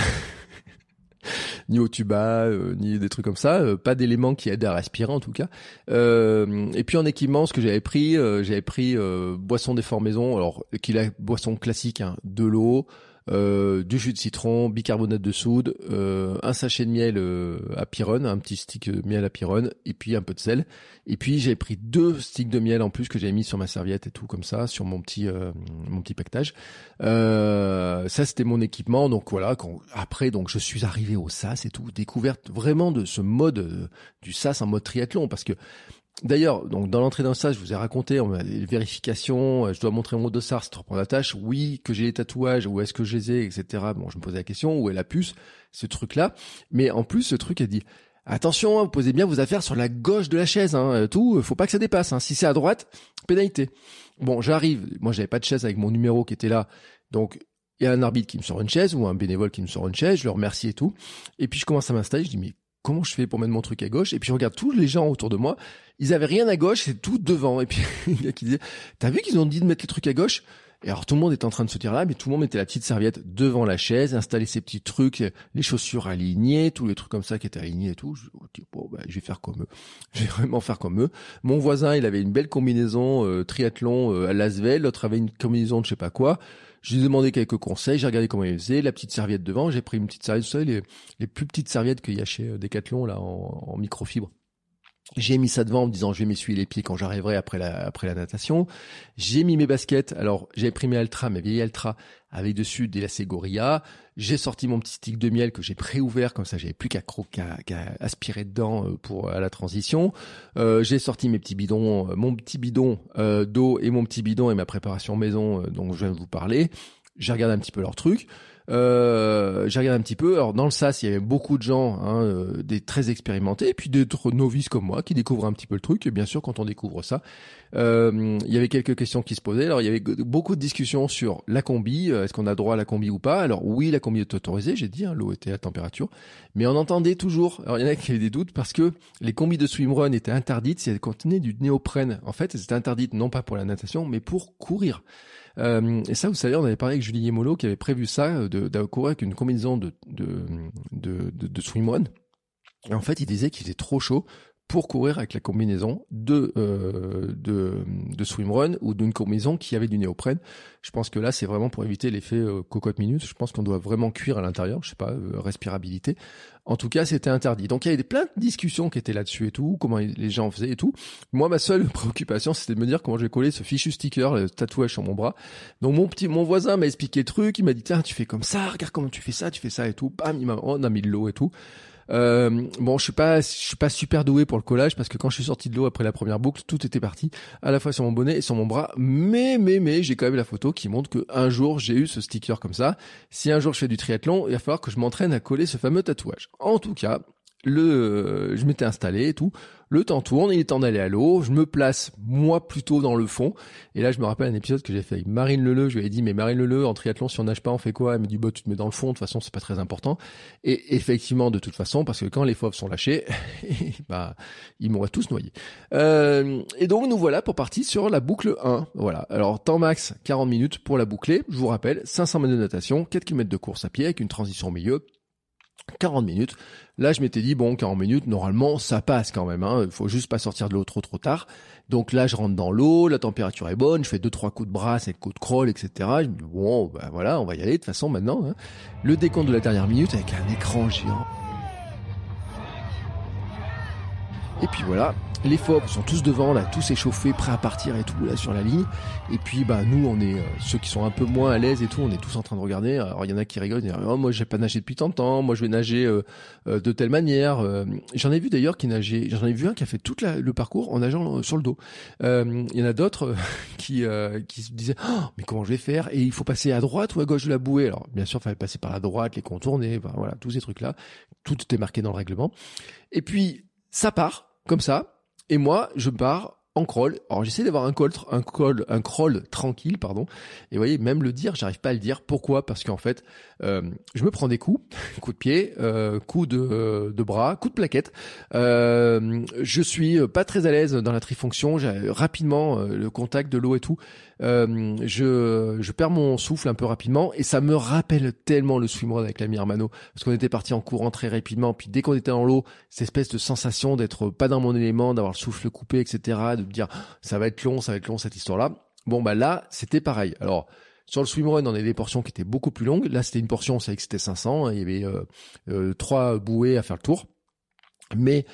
ni au tuba, ni des trucs comme ça, pas d'éléments qui aident à respirer en tout cas. et puis en équipement, ce que j'avais pris, j'avais pris boisson déformaison, alors qu'il a boisson classique, hein, de l'eau, euh, du jus de citron, bicarbonate de soude, euh, un sachet de miel euh, à Pyrone, un petit stick de miel à Pyrone, et puis un peu de sel. Et puis j'ai pris deux sticks de miel en plus que j'avais mis sur ma serviette et tout comme ça, sur mon petit mon petit pactage. ça c'était mon équipement. Donc voilà. Quand, après donc je suis arrivé au SAS et tout, découverte vraiment de ce mode du SAS en mode triathlon parce que D'ailleurs, donc dans l'entrée d'un stage, je vous ai raconté on a les vérifications, euh, je dois montrer mon dossard, c'est pour la tâche, oui, que j'ai les tatouages, où est-ce que je les ai, etc. Bon, je me posais la question, où est la puce, ce truc-là. Mais en plus, ce truc a dit, attention, hein, vous posez bien vos affaires sur la gauche de la chaise, hein, euh, tout, faut pas que ça dépasse. Hein. Si c'est à droite, pénalité. Bon, j'arrive, moi j'avais pas de chaise avec mon numéro qui était là, donc il y a un arbitre qui me sort une chaise ou un bénévole qui me sort une chaise, je le remercie et tout. Et puis je commence à m'installer, je dis mais comment je fais pour mettre mon truc à gauche? Et puis je regarde tous les gens autour de moi, ils avaient rien à gauche, c'est tout devant. Et puis il y a qui disait, t'as vu qu'ils ont dit de mettre les trucs à gauche? Et alors tout le monde était en train de se dire là, mais tout le monde mettait la petite serviette devant la chaise, installait ses petits trucs, les chaussures alignées, tous les trucs comme ça qui étaient alignés et tout. Je, dis, bon, bah, je vais faire comme eux. Je vais vraiment faire comme eux. Mon voisin, il avait une belle combinaison euh, triathlon euh, à Lasvel, l'autre avait une combinaison de je sais pas quoi. Je lui ai demandé quelques conseils, j'ai regardé comment il faisait, la petite serviette devant, j'ai pris une petite serviette, vous savez, les, les plus petites serviettes qu'il y a chez euh, Decathlon là en, en microfibre j'ai mis ça devant en me disant je vais m'essuyer les pieds quand j'arriverai après la après la natation. J'ai mis mes baskets. Alors j'ai pris mes Altra, mes vieilles Altra avec dessus des lacets Gorilla. J'ai sorti mon petit stick de miel que j'ai préouvert comme ça j'avais plus qu'à qu'à aspirer dedans euh, pour à la transition. Euh, j'ai sorti mes petits bidons, euh, mon petit bidon d'eau et mon petit bidon et ma préparation maison dont je viens de vous parler. J'ai regardé un petit peu leur truc. Euh, j'ai regardé un petit peu. Alors dans le SAS, il y avait beaucoup de gens, hein, euh, des très expérimentés, et puis d'autres novices comme moi qui découvrent un petit peu le truc. Et bien sûr, quand on découvre ça, euh, il y avait quelques questions qui se posaient. Alors il y avait beaucoup de discussions sur la combi. Est-ce qu'on a droit à la combi ou pas? Alors oui, la combi est autorisée. J'ai dit, hein, l'eau était à température, mais on entendait toujours. Alors il y en a qui avaient des doutes parce que les combis de swimrun étaient interdites si elles contenaient du néoprène. En fait, elles étaient interdites non pas pour la natation, mais pour courir. Euh, et ça, vous savez, on avait parlé avec Julie Molo qui avait prévu ça, de, de courir avec une combinaison de, de, de, de. Et en fait, il disait qu'il était trop chaud pour courir avec la combinaison de euh, de, de swimrun ou d'une combinaison qui avait du néoprène. Je pense que là, c'est vraiment pour éviter l'effet euh, cocotte minute. Je pense qu'on doit vraiment cuire à l'intérieur. Je sais pas, euh, respirabilité. En tout cas, c'était interdit. Donc il y avait plein de discussions qui étaient là-dessus et tout, comment les gens faisaient et tout. Moi, ma seule préoccupation, c'était de me dire comment je vais coller ce fichu sticker, le tatouage sur mon bras. Donc mon petit, mon voisin m'a expliqué le truc. Il m'a dit tiens, tu fais comme ça, regarde comment tu fais ça, tu fais ça et tout. Bam, il m'a, on a mis de l'eau et tout. Euh, bon, je suis pas, je suis pas super doué pour le collage parce que quand je suis sorti de l'eau après la première boucle, tout était parti à la fois sur mon bonnet et sur mon bras. Mais, mais, mais, j'ai quand même la photo qui montre que un jour j'ai eu ce sticker comme ça. Si un jour je fais du triathlon, il va falloir que je m'entraîne à coller ce fameux tatouage. En tout cas, le, je m'étais installé et tout. Le temps tourne, il est temps d'aller à l'eau. Je me place, moi, plutôt dans le fond. Et là, je me rappelle un épisode que j'ai fait avec Marine Leleu. Je lui ai dit, mais Marine Leleu, en triathlon, si on nage pas, on fait quoi? Elle me dit, bah, tu te mets dans le fond. De toute façon, c'est pas très important. Et effectivement, de toute façon, parce que quand les fauves sont lâchés, bah, ils m'auraient tous noyé. Euh, et donc, nous voilà pour partir sur la boucle 1. Voilà. Alors, temps max, 40 minutes pour la boucler. Je vous rappelle, 500 mètres de natation, 4 km de course à pied avec une transition au milieu. 40 minutes. Là, je m'étais dit, bon, 40 minutes, normalement, ça passe quand même. Hein. Il faut juste pas sortir de l'eau trop trop tard. Donc là, je rentre dans l'eau, la température est bonne, je fais deux trois coups de brasse et coups de crawl, etc. Je me dis, bon, ben voilà, on va y aller de toute façon maintenant. Hein. Le décompte de la dernière minute avec un écran géant. Et puis voilà, les FOB sont tous devant, là, tous échauffés, prêts à partir et tout, là, sur la ligne. Et puis, bah, nous, on est, euh, ceux qui sont un peu moins à l'aise et tout, on est tous en train de regarder. Alors, il y en a qui rigolent, disent, oh, moi, j'ai pas nagé depuis tant de temps, moi, je vais nager euh, euh, de telle manière. j'en ai vu d'ailleurs qui nageait, j'en ai vu un qui a fait tout le parcours en nageant sur le dos. Il y en a d'autres qui, qui se disaient, oh, mais comment je vais faire? Et il faut passer à droite ou à gauche de la bouée? Alors, bien sûr, il fallait passer par la droite, les contourner, voilà, tous ces trucs-là. Tout était marqué dans le règlement. Et puis, ça part, comme ça, et moi, je pars en crawl. Alors j'essaie d'avoir un crawl, un crawl, un crawl tranquille, pardon. Et vous voyez, même le dire, j'arrive pas à le dire. Pourquoi? Parce qu'en fait, je me prends des coups, coups de pied, euh, coups de, de bras, coups de plaquette. Euh, je suis pas très à l'aise dans la trifonction. J'ai rapidement euh, le contact de l'eau et tout. Euh, je, je perds mon souffle un peu rapidement et ça me rappelle tellement le swimrun avec l'ami Armano parce qu'on était parti en courant très rapidement. Puis dès qu'on était dans l'eau, cette espèce de sensation d'être pas dans mon élément, d'avoir le souffle coupé, etc. De me dire ça va être long, ça va être long cette histoire-là. Bon bah là, c'était pareil. Alors sur le swimrun, on avait des portions qui étaient beaucoup plus longues. Là, c'était une portion, on savait que c'était 500. Il y avait euh, euh, trois bouées à faire le tour. Mais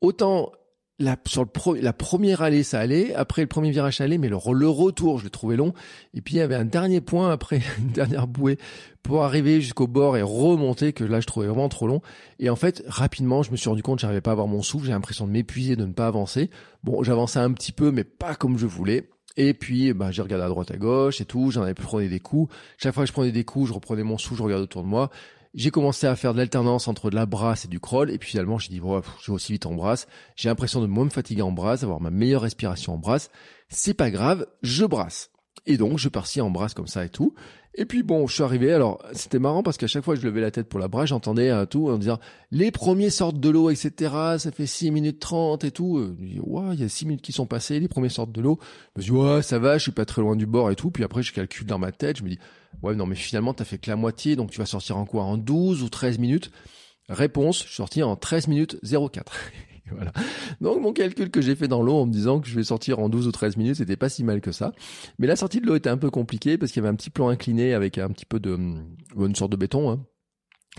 autant la, sur le la première allée, ça allait. Après le premier virage, ça allait. Mais le, le retour, je l'ai trouvé long. Et puis, il y avait un dernier point après, une dernière bouée pour arriver jusqu'au bord et remonter que là, je trouvais vraiment trop long. Et en fait, rapidement, je me suis rendu compte j'arrivais pas à avoir mon souffle. J'ai l'impression de m'épuiser, de ne pas avancer. Bon, j'avançais un petit peu, mais pas comme je voulais. Et puis, bah, j'ai regardé à droite, à gauche et tout. J'en avais pris des coups. Chaque fois que je prenais des coups, je reprenais mon souffle, je regardais autour de moi. J'ai commencé à faire de l'alternance entre de la brasse et du crawl. Et puis finalement, j'ai dit, bon, je vais aussi vite en brasse. J'ai l'impression de moins me fatiguer en brasse, d'avoir ma meilleure respiration en brasse. C'est pas grave, je brasse. Et donc, je partis en brasse comme ça et tout. Et puis bon, je suis arrivé. Alors c'était marrant parce qu'à chaque fois que je levais la tête pour la brèche, j'entendais un tout en disant les premiers sortent de l'eau, etc. Ça fait 6 minutes 30 et tout. Euh, je dis il y a 6 minutes qui sont passées, les premiers sortent de l'eau. Je me dis ouais, ça va, je suis pas très loin du bord et tout. Puis après je calcule dans ma tête, je me dis ouais non mais finalement t'as fait que la moitié, donc tu vas sortir en quoi En 12 ou 13 minutes? Réponse, je suis sorti en 13 minutes 04. voilà. Donc mon calcul que j'ai fait dans l'eau en me disant que je vais sortir en 12 ou 13 minutes, c'était pas si mal que ça. Mais la sortie de l'eau était un peu compliquée parce qu'il y avait un petit plan incliné avec un petit peu de une sorte de béton. Hein.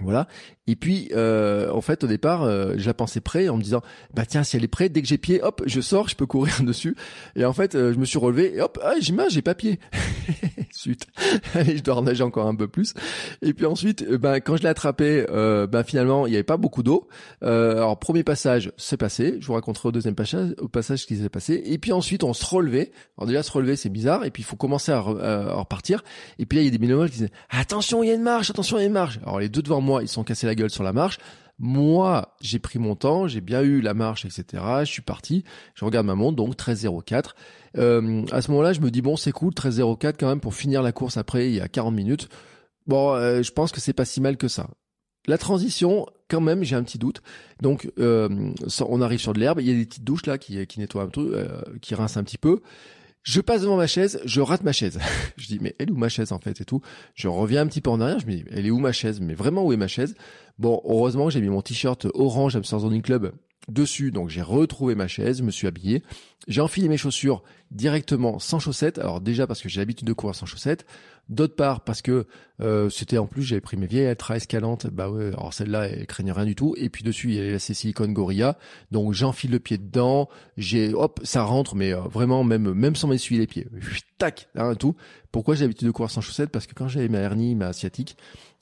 Voilà. Et puis, euh, en fait, au départ, euh, je la pensais prêt en me disant, bah tiens, si elle est prête, dès que j'ai pied, hop, je sors, je peux courir dessus. Et en fait, euh, je me suis relevé et hop, ah, j'ai j'ai pas pied. Allez, je dois encore un peu plus. Et puis ensuite, ben quand je l'ai attrapé, ben finalement, il n'y avait pas beaucoup d'eau. alors premier passage, c'est passé. Je vous raconterai au deuxième passage, au passage ce qui s'est passé. Et puis ensuite, on se relevait. Alors déjà, se relever, c'est bizarre. Et puis il faut commencer à, repartir. Et puis là, il y a des bénévoles qui disaient, attention, il y a une marche, attention, il y a une marche. Alors les deux devant moi, ils sont cassés la gueule sur la marche. Moi, j'ai pris mon temps, j'ai bien eu la marche, etc. Je suis parti, je regarde ma montre, donc 13.04. Euh, à ce moment-là, je me dis, bon, c'est cool, 13.04 quand même pour finir la course après, il y a 40 minutes. Bon, euh, je pense que c'est pas si mal que ça. La transition, quand même, j'ai un petit doute. Donc, euh, on arrive sur de l'herbe, il y a des petites douches là qui, qui nettoient un peu, qui rincent un petit peu. Je passe devant ma chaise, je rate ma chaise. je dis, mais elle est où ma chaise en fait et tout? Je reviens un petit peu en arrière, je me dis, elle est où ma chaise? Mais vraiment, où est ma chaise? Bon, heureusement, j'ai mis mon t-shirt orange Amsterdam Zoning Club dessus, donc j'ai retrouvé ma chaise, je me suis habillé. J'ai enfilé mes chaussures directement sans chaussettes. Alors déjà parce que j'ai l'habitude de courir sans chaussettes. D'autre part parce que euh, c'était en plus j'avais pris mes vieilles Altra escalantes. Bah ouais, alors celle-là elle craignait rien du tout. Et puis dessus il y avait la Silicone Gorilla. Donc j'enfile le pied dedans. J'ai hop ça rentre mais euh, vraiment même même sans m'essuyer les pieds. Tac, hein, tout. Pourquoi j'ai l'habitude de courir sans chaussettes? Parce que quand j'avais ma hernie, ma sciatique,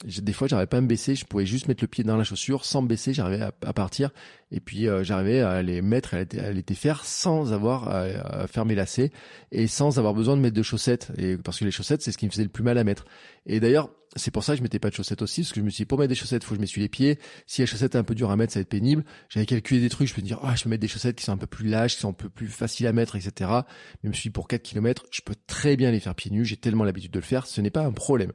des fois j'arrivais pas à me baisser. Je pouvais juste mettre le pied dans la chaussure sans me baisser. J'arrivais à, partir et puis euh, j'arrivais à les mettre, à les, à faire sans avoir à, faire mes lacets et sans avoir besoin de mettre de chaussettes. Et parce que les chaussettes, c'est ce qui me faisait le plus mal à mettre. Et d'ailleurs, c'est pour ça que je mettais pas de chaussettes aussi, parce que je me suis dit, pour mettre des chaussettes, faut que je m'essuie les pieds. Si la chaussette est un peu dure à mettre, ça va être pénible. J'avais calculé des trucs, je peux me dire, ah, je peux mettre des chaussettes qui sont un peu plus lâches, qui sont un peu plus faciles à mettre, etc. Mais je me suis dit, pour 4 km, je peux très bien les faire pieds nus, j'ai tellement l'habitude de le faire, ce n'est pas un problème.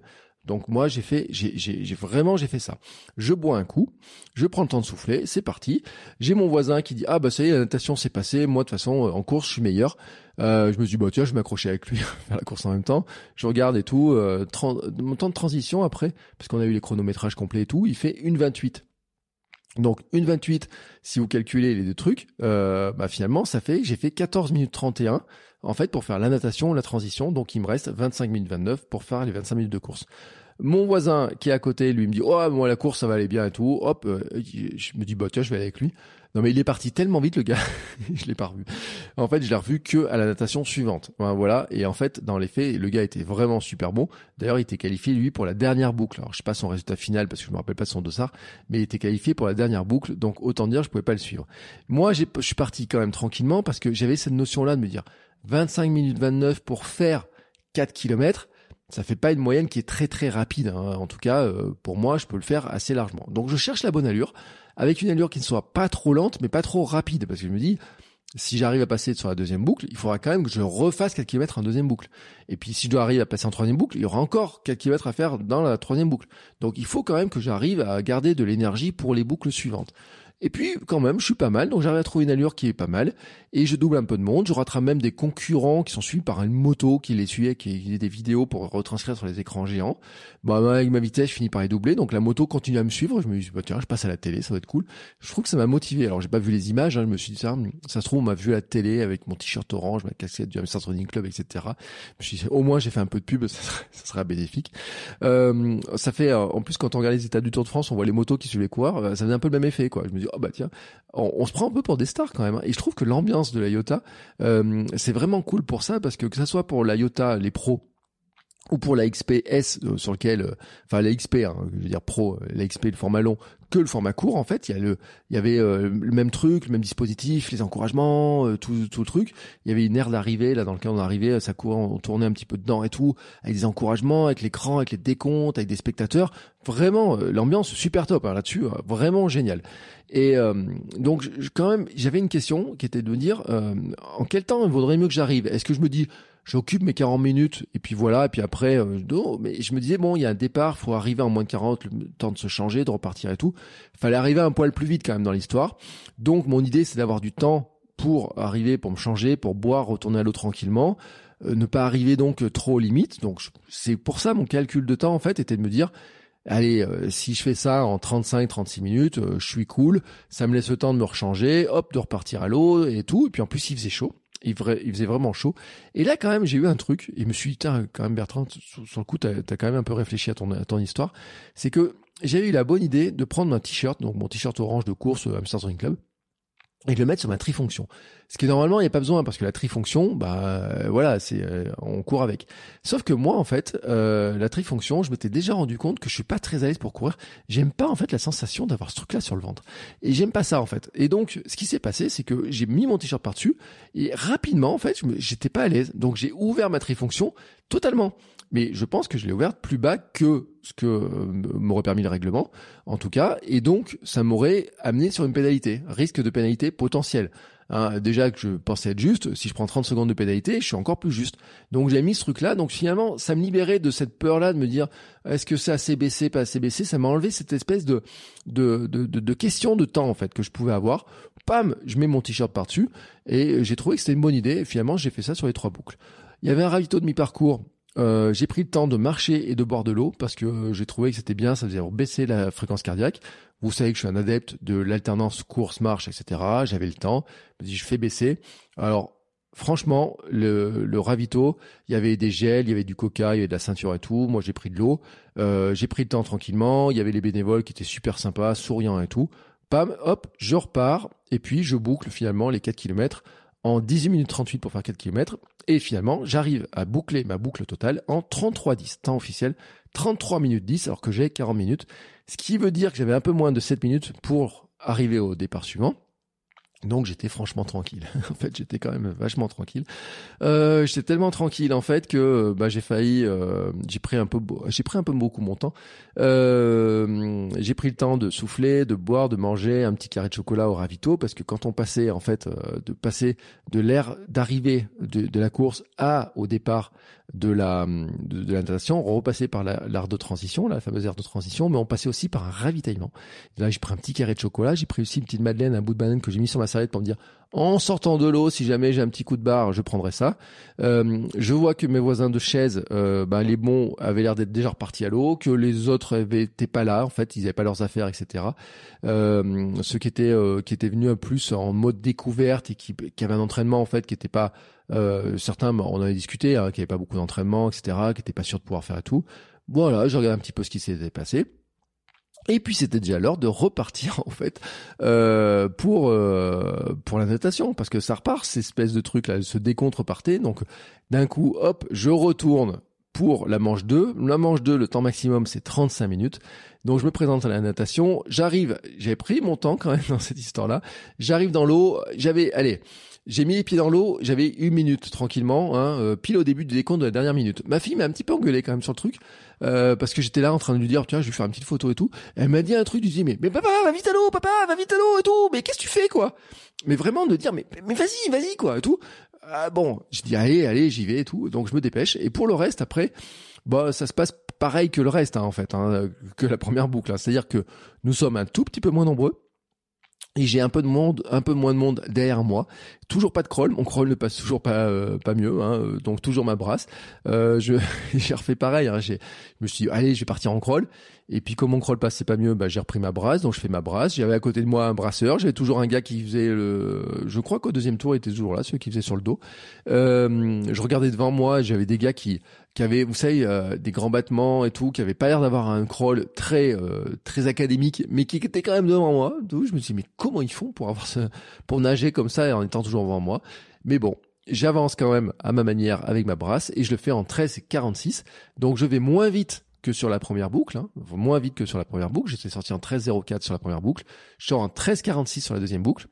Donc moi j'ai fait, j'ai vraiment j'ai fait ça. Je bois un coup, je prends le temps de souffler, c'est parti. J'ai mon voisin qui dit ah bah ça y est la natation s'est passée, moi de toute façon en course je suis meilleur. Euh, je me suis dit bah tiens je m'accrocher avec lui faire la course en même temps. Je regarde et tout, euh, mon temps de transition après parce qu'on a eu les chronométrages complets et tout, il fait une 28. Donc une 28, si vous calculez les deux trucs, euh, bah finalement ça fait j'ai fait 14 minutes 31 en fait pour faire la natation, la transition, donc il me reste 25 minutes 29 pour faire les 25 minutes de course. Mon voisin qui est à côté, lui me dit "Oh, moi la course ça va aller bien et tout." Hop, euh, je me dis "Bah tiens, je vais aller avec lui." Non mais il est parti tellement vite le gars, je l'ai pas revu. En fait, je l'ai revu que à la natation suivante. Voilà, et en fait, dans les faits, le gars était vraiment super bon. D'ailleurs, il était qualifié lui pour la dernière boucle. Alors, je sais pas son résultat final parce que je me rappelle pas de son dossard, mais il était qualifié pour la dernière boucle. Donc autant dire, je pouvais pas le suivre. Moi, je suis parti quand même tranquillement parce que j'avais cette notion là de me dire 25 minutes 29 pour faire 4 kilomètres ça fait pas une moyenne qui est très très rapide. Hein. En tout cas, euh, pour moi, je peux le faire assez largement. Donc je cherche la bonne allure, avec une allure qui ne soit pas trop lente, mais pas trop rapide, parce que je me dis, si j'arrive à passer sur la deuxième boucle, il faudra quand même que je refasse 4 km en deuxième boucle. Et puis si je dois arriver à passer en troisième boucle, il y aura encore 4 km à faire dans la troisième boucle. Donc il faut quand même que j'arrive à garder de l'énergie pour les boucles suivantes. Et puis, quand même, je suis pas mal, donc j'arrive à trouver une allure qui est pas mal, et je double un peu de monde, je rattrape même des concurrents qui sont suivis par une moto qui les suivait, qui a des vidéos pour retranscrire sur les écrans géants. Bah, avec ma vitesse, je finis par les doubler, donc la moto continue à me suivre, je me dis, bah, tiens, je passe à la télé, ça va être cool. Je trouve que ça m'a motivé, alors j'ai pas vu les images, hein, je me suis dit, ça, ça se trouve, on m'a vu à la télé avec mon t-shirt orange, ma casquette du Hamster Club, etc. Je me suis dit, au moins, j'ai fait un peu de pub, ça sera, ça sera bénéfique. Euh, ça fait, euh, en plus, quand on regarde les états du Tour de France, on voit les motos qui suivent les coureurs, euh, ça faisait un peu le même effet, quoi. Je me dis, oh bah tiens, on, se prend un peu pour des stars quand même. Hein. Et je trouve que l'ambiance de la Iota, euh, c'est vraiment cool pour ça parce que que ça soit pour la Iota, les pros ou pour la XP S euh, sur lequel, euh, enfin la XP, hein, je veux dire pro, la XP le format long, que le format court en fait il y a le il y avait euh, le même truc le même dispositif les encouragements euh, tout tout le truc il y avait une aire d'arrivée là dans lequel on arrivait ça courait on tournait un petit peu dedans et tout avec des encouragements avec l'écran avec les décomptes avec des spectateurs vraiment euh, l'ambiance super top hein, là-dessus vraiment génial et donc quand même j'avais une question qui était de me dire en quel temps vaudrait mieux que j'arrive? Est-ce que je me dis j'occupe mes 40 minutes et puis voilà et puis après euh, mais je me disais bon il y a un départ faut arriver en moins de 40 le temps de se changer de repartir et tout. Fallait arriver un poil plus vite quand même dans l'histoire. Donc mon idée c'est d'avoir du temps pour arriver pour me changer pour boire retourner à l'eau tranquillement. Euh, ne pas arriver donc trop limite donc c'est pour ça mon calcul de temps en fait était de me dire allez, euh, si je fais ça en 35-36 minutes, je suis cool, ça me laisse le temps de me rechanger, hop, de repartir à l'eau et tout. Et puis en plus, il faisait chaud. Il, faisait vraiment chaud. Et là, quand même, j'ai eu un truc, et je me suis dit, quand même, Bertrand, sur, le coup, t'as as quand même un peu réfléchi à ton, histoire. C'est que j'ai eu la bonne idée de prendre un t-shirt, donc mon t-shirt orange de course euh, Amsterdam Club, et de le mettre sur ma trifonction. Ce qui normalement il n'y a pas besoin parce que la trifonction, bah euh, voilà, c'est euh, on court avec. Sauf que moi en fait, euh, la trifonction, je m'étais déjà rendu compte que je suis pas très à l'aise pour courir. J'aime pas en fait la sensation d'avoir ce truc-là sur le ventre. Et j'aime pas ça en fait. Et donc ce qui s'est passé, c'est que j'ai mis mon t-shirt par dessus et rapidement en fait, j'étais pas à l'aise. Donc j'ai ouvert ma trifonction totalement mais je pense que je l'ai ouverte plus bas que ce que euh, m'aurait permis le règlement, en tout cas, et donc ça m'aurait amené sur une pénalité, risque de pénalité potentiel. Hein, déjà que je pensais être juste, si je prends 30 secondes de pénalité, je suis encore plus juste. Donc j'ai mis ce truc-là, donc finalement, ça me libérait de cette peur-là de me dire, est-ce que c'est assez baissé, pas assez baissé? Ça m'a enlevé cette espèce de de, de, de, de question de temps en fait que je pouvais avoir. Pam, je mets mon t-shirt par-dessus, et j'ai trouvé que c'était une bonne idée, et finalement j'ai fait ça sur les trois boucles. Il y avait un ravito de mi-parcours euh, j'ai pris le temps de marcher et de boire de l'eau parce que euh, j'ai trouvé que c'était bien, ça faisait baisser la fréquence cardiaque. Vous savez que je suis un adepte de l'alternance course-marche, etc. J'avais le temps, je fais baisser. Alors franchement, le, le ravito, il y avait des gels, il y avait du coca, il y avait de la ceinture et tout. Moi j'ai pris de l'eau, euh, j'ai pris le temps tranquillement. Il y avait les bénévoles qui étaient super sympas, souriants et tout. Pam, hop, je repars et puis je boucle finalement les 4 km en 18 minutes 38 pour faire 4 km. Et finalement, j'arrive à boucler ma boucle totale en 33-10, temps officiel, 33 minutes 10 alors que j'ai 40 minutes. Ce qui veut dire que j'avais un peu moins de 7 minutes pour arriver au départ suivant. Donc j'étais franchement tranquille. en fait, j'étais quand même vachement tranquille. Euh, j'étais tellement tranquille en fait que bah, j'ai failli, euh, j'ai pris un peu, j'ai pris un peu beaucoup mon temps. Euh, j'ai pris le temps de souffler, de boire, de manger un petit carré de chocolat au ravito parce que quand on passait en fait de passer de l'air d'arrivée de, la course à au départ de la de, la natation, on repassait par l'art de transition, la fameuse aire de transition, mais on passait aussi par un ravitaillement. là, j'ai pris un petit carré de chocolat, j'ai pris aussi une petite madeleine, un bout de banane que j'ai mis sur ma serviette pour me dire en sortant de l'eau, si jamais j'ai un petit coup de barre, je prendrai ça. Euh, je vois que mes voisins de chaise, euh, ben, les bons avaient l'air d'être déjà repartis à l'eau, que les autres n'étaient pas là, en fait, ils n'avaient pas leurs affaires, etc. Euh, ceux qui étaient euh, qui étaient venus un plus en mode découverte et qui, qui avaient un entraînement en fait qui n'était pas certains, on en a discuté, hein, qui n'avaient pas beaucoup d'entraînement, etc., qui n'étaient pas sûrs de pouvoir faire tout. Voilà, je regarde un petit peu ce qui s'était passé. Et puis c'était déjà l'heure de repartir en fait euh, pour euh, pour la natation parce que ça repart ces espèces de trucs là, se décompte repartait donc d'un coup hop je retourne pour la manche 2. La manche 2, le temps maximum, c'est 35 minutes. Donc je me présente à la natation. J'arrive, j'ai pris mon temps quand même dans cette histoire-là. J'arrive dans l'eau. J'avais, allez, j'ai mis les pieds dans l'eau, j'avais une minute tranquillement, hein, euh, pile au début du décompte de la dernière minute. Ma fille m'a un petit peu engueulé quand même sur le truc, euh, parce que j'étais là en train de lui dire, tiens, je vais faire une petite photo et tout. Elle m'a dit un truc, du dit, mais, mais papa, va vite à l'eau, papa, va vite à l'eau et tout, mais qu'est-ce que tu fais, quoi? Mais vraiment de dire, mais, mais vas-y, vas-y, quoi, et tout. Ah, bon, je dis, allez, allez, j'y vais et tout. Donc je me dépêche. Et pour le reste, après, bah, ça se passe pareil que le reste, hein, en fait, hein, que la première boucle. Hein. C'est-à-dire que nous sommes un tout petit peu moins nombreux et j'ai un peu de monde, un peu moins de monde derrière moi. Toujours pas de crawl, mon crawl ne passe toujours pas euh, pas mieux, hein, euh, donc toujours ma brasse. Euh, je j'ai refait pareil. Hein, je me suis dit allez, je vais partir en crawl. Et puis comme mon crawl passait pas mieux, bah, j'ai repris ma brasse, donc je fais ma brasse. J'avais à côté de moi un brasseur, j'avais toujours un gars qui faisait le, je crois qu'au deuxième tour il était toujours là, celui qui faisait sur le dos. Je regardais devant moi, j'avais des gars qui qui avaient, vous savez, euh, des grands battements et tout, qui avaient pas l'air d'avoir un crawl très euh, très académique, mais qui étaient quand même devant moi. Donc je me suis dit mais comment ils font pour avoir ce, pour nager comme ça en étant toujours devant moi? Mais bon, j'avance quand même à ma manière avec ma brasse et je le fais en 13 46. Donc je vais moins vite que sur la première boucle, hein, moins vite que sur la première boucle. J'étais sorti en 13.04 sur la première boucle. Je sors en 13.46 sur la deuxième boucle.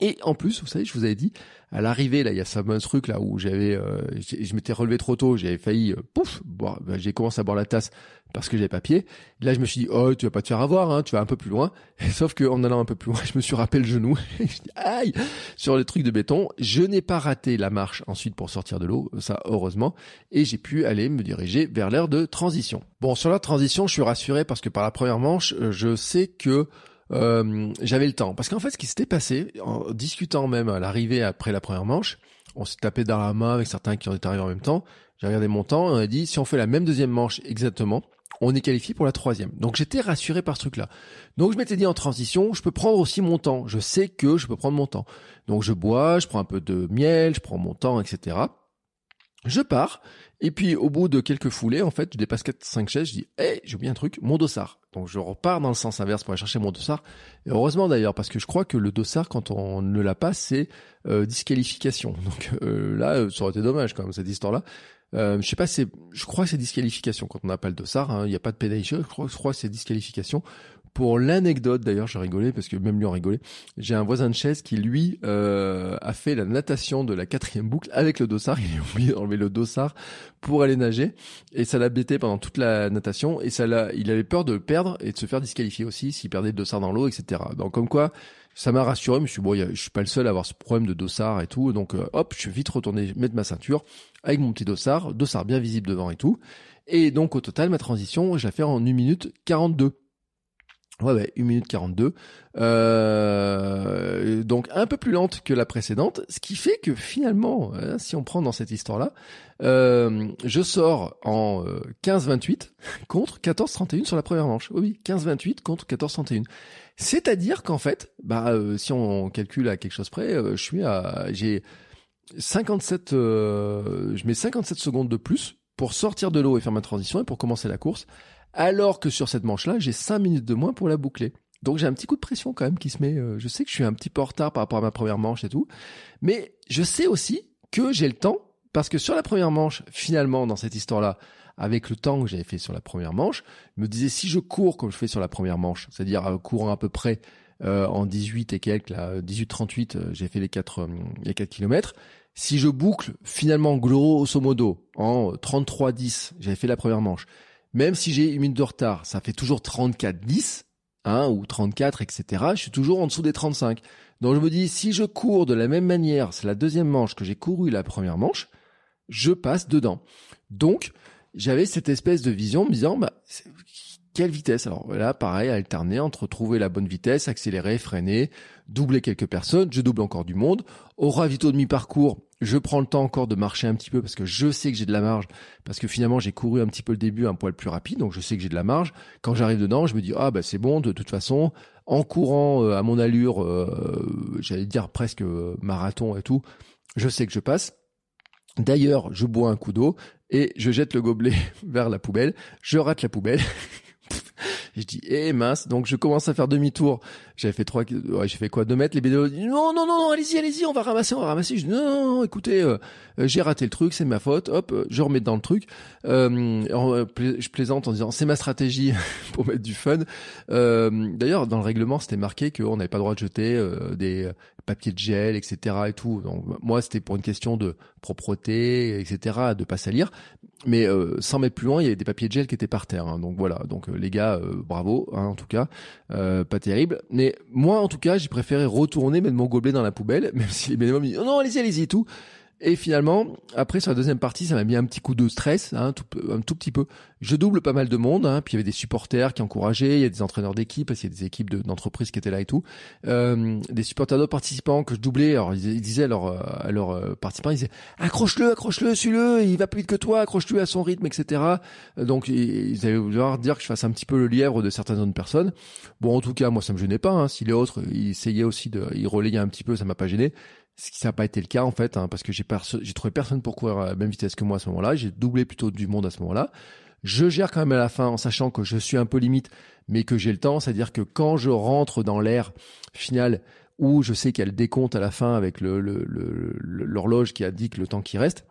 Et en plus, vous savez, je vous avais dit, à l'arrivée, là, il y a ce fameux truc là où j'avais, euh, je m'étais relevé trop tôt, j'avais failli, euh, pouf, bon, ben, j'ai commencé à boire la tasse parce que j'avais pas pied. Là, je me suis dit, oh, tu vas pas te faire avoir, hein, tu vas un peu plus loin. sauf que en allant un peu plus loin, je me suis rappelé le genou. je dis, aïe, sur le truc de béton. Je n'ai pas raté la marche ensuite pour sortir de l'eau, ça heureusement, et j'ai pu aller me diriger vers l'heure de transition. Bon, sur la transition, je suis rassuré parce que par la première manche, euh, je sais que euh, j'avais le temps. Parce qu'en fait, ce qui s'était passé, en discutant même à l'arrivée après la première manche, on s'est tapé dans la main avec certains qui ont été arrivés en même temps. J'ai regardé mon temps et on a dit, si on fait la même deuxième manche exactement, on est qualifié pour la troisième. Donc j'étais rassuré par ce truc-là. Donc je m'étais dit en transition, je peux prendre aussi mon temps. Je sais que je peux prendre mon temps. Donc je bois, je prends un peu de miel, je prends mon temps, etc. Je pars, et puis au bout de quelques foulées, en fait, je dépasse 4-5 chaises, je dis, hé, hey, j'ai oublié un truc, mon dossard. Donc je repars dans le sens inverse pour aller chercher mon dossard. Et heureusement d'ailleurs, parce que je crois que le dossard, quand on ne l'a pas, c'est euh, disqualification. Donc euh, là, ça aurait été dommage quand même, cette histoire-là. Euh, je sais pas, c'est, je crois que c'est disqualification quand on n'a pas le dossard. Hein. Il n'y a pas de pénalité. Je crois, je crois que c'est disqualification. Pour l'anecdote, d'ailleurs, j'ai rigolé parce que même lui en rigolait. J'ai un voisin de chaise qui lui euh, a fait la natation de la quatrième boucle avec le dossard. Il a oublié d'enlever le dossard pour aller nager et ça l'a bêté pendant toute la natation et ça l'a, il avait peur de le perdre et de se faire disqualifier aussi s'il perdait le dossard dans l'eau, etc. Donc comme quoi, ça m'a rassuré. Je me suis dit, bon, je suis pas le seul à avoir ce problème de dossard et tout. Donc euh, hop, je suis vite retourné mettre ma ceinture avec mon petit dossard, dossard bien visible devant et tout. Et donc au total, ma transition, je la fais en 1 minute 42. Ouais, ouais, 1 minute 42. Euh, donc un peu plus lente que la précédente, ce qui fait que finalement, hein, si on prend dans cette histoire-là, euh, je sors en 15-28 euh, contre 14-31 sur la première manche. Oui, 15-28 contre 14-31. C'est-à-dire qu'en fait, bah, euh, si on calcule à quelque chose près, euh, je suis à, j'ai 57, je mets 57 secondes de plus pour sortir de l'eau et faire ma transition et pour commencer la course alors que sur cette manche-là, j'ai 5 minutes de moins pour la boucler. Donc j'ai un petit coup de pression quand même qui se met. Euh, je sais que je suis un petit peu en retard par rapport à ma première manche et tout, mais je sais aussi que j'ai le temps parce que sur la première manche, finalement, dans cette histoire-là, avec le temps que j'avais fait sur la première manche, me disais si je cours comme je fais sur la première manche, c'est-à-dire euh, courant à peu près euh, en 18 et quelques, là, 18-38, j'ai fait les 4, les 4 km. Si je boucle finalement grosso modo en 33-10, j'avais fait la première manche, même si j'ai une minute de retard, ça fait toujours 34-10, hein, ou 34, etc. Je suis toujours en dessous des 35. Donc je me dis, si je cours de la même manière, c'est la deuxième manche que j'ai couru la première manche, je passe dedans. Donc, j'avais cette espèce de vision me disant, bah, quelle vitesse? Alors là, pareil, alterner entre trouver la bonne vitesse, accélérer, freiner, doubler quelques personnes, je double encore du monde. Au ravito de mi-parcours, je prends le temps encore de marcher un petit peu parce que je sais que j'ai de la marge, parce que finalement j'ai couru un petit peu le début un poil plus rapide, donc je sais que j'ai de la marge. Quand j'arrive dedans, je me dis ah bah c'est bon, de toute façon, en courant euh, à mon allure, euh, j'allais dire presque euh, marathon et tout, je sais que je passe. D'ailleurs, je bois un coup d'eau et je jette le gobelet vers la poubelle. Je rate la poubelle. Je dis, eh mince, donc je commence à faire demi-tour. J'avais fait trois, ouais, j'ai fait quoi, deux mètres. Les bénévoles disent, non, non, non, allez-y, allez-y, on va ramasser, on va ramasser. Je dis, non, non, non écoutez, euh, euh, j'ai raté le truc, c'est ma faute. Hop, euh, je remets dans le truc. je plaisante en disant, c'est ma stratégie pour mettre du fun. D'ailleurs, dans le règlement, c'était marqué qu'on n'avait pas le droit de jeter des papiers de gel, etc. et tout. Donc moi, c'était pour une question de propreté, etc., de pas salir. Mais euh, sans mettre plus loin, il y avait des papiers de gel qui étaient par terre. Hein. donc voilà. Donc les gars, bravo, hein, en tout cas, pas terrible. Mais moi, en tout cas, j'ai préféré retourner, mettre mon gobelet dans la poubelle, même si les bénévoles me disent, oh non, allez-y, allez-y, tout. Et finalement, après sur la deuxième partie, ça m'a mis un petit coup de stress, hein, tout, un tout petit peu. Je double pas mal de monde, hein, puis il y avait des supporters qui encourageaient, il y a des entraîneurs d'équipe, parce qu'il y a des équipes d'entreprises qui étaient là et tout, euh, des supporters d'autres participants que je doublais. Alors ils, disaient à leurs euh, participants, ils disaient accroche-le, accroche-le, suis-le, il va plus vite que toi, accroche-le à son rythme, etc. Donc ils allaient vouloir dire que je fasse un petit peu le lièvre de certaines autres personnes. Bon, en tout cas, moi ça me gênait pas. Hein, si les autres, ils essayaient aussi de, ils relayaient un petit peu, ça m'a pas gêné ce qui n'a pas été le cas en fait, hein, parce que j'ai j'ai trouvé personne pour courir à la même vitesse que moi à ce moment-là. J'ai doublé plutôt du monde à ce moment-là. Je gère quand même à la fin en sachant que je suis un peu limite, mais que j'ai le temps. C'est-à-dire que quand je rentre dans l'air final où je sais qu'il y a le décompte à la fin avec l'horloge le, le, qui indique le temps qui reste,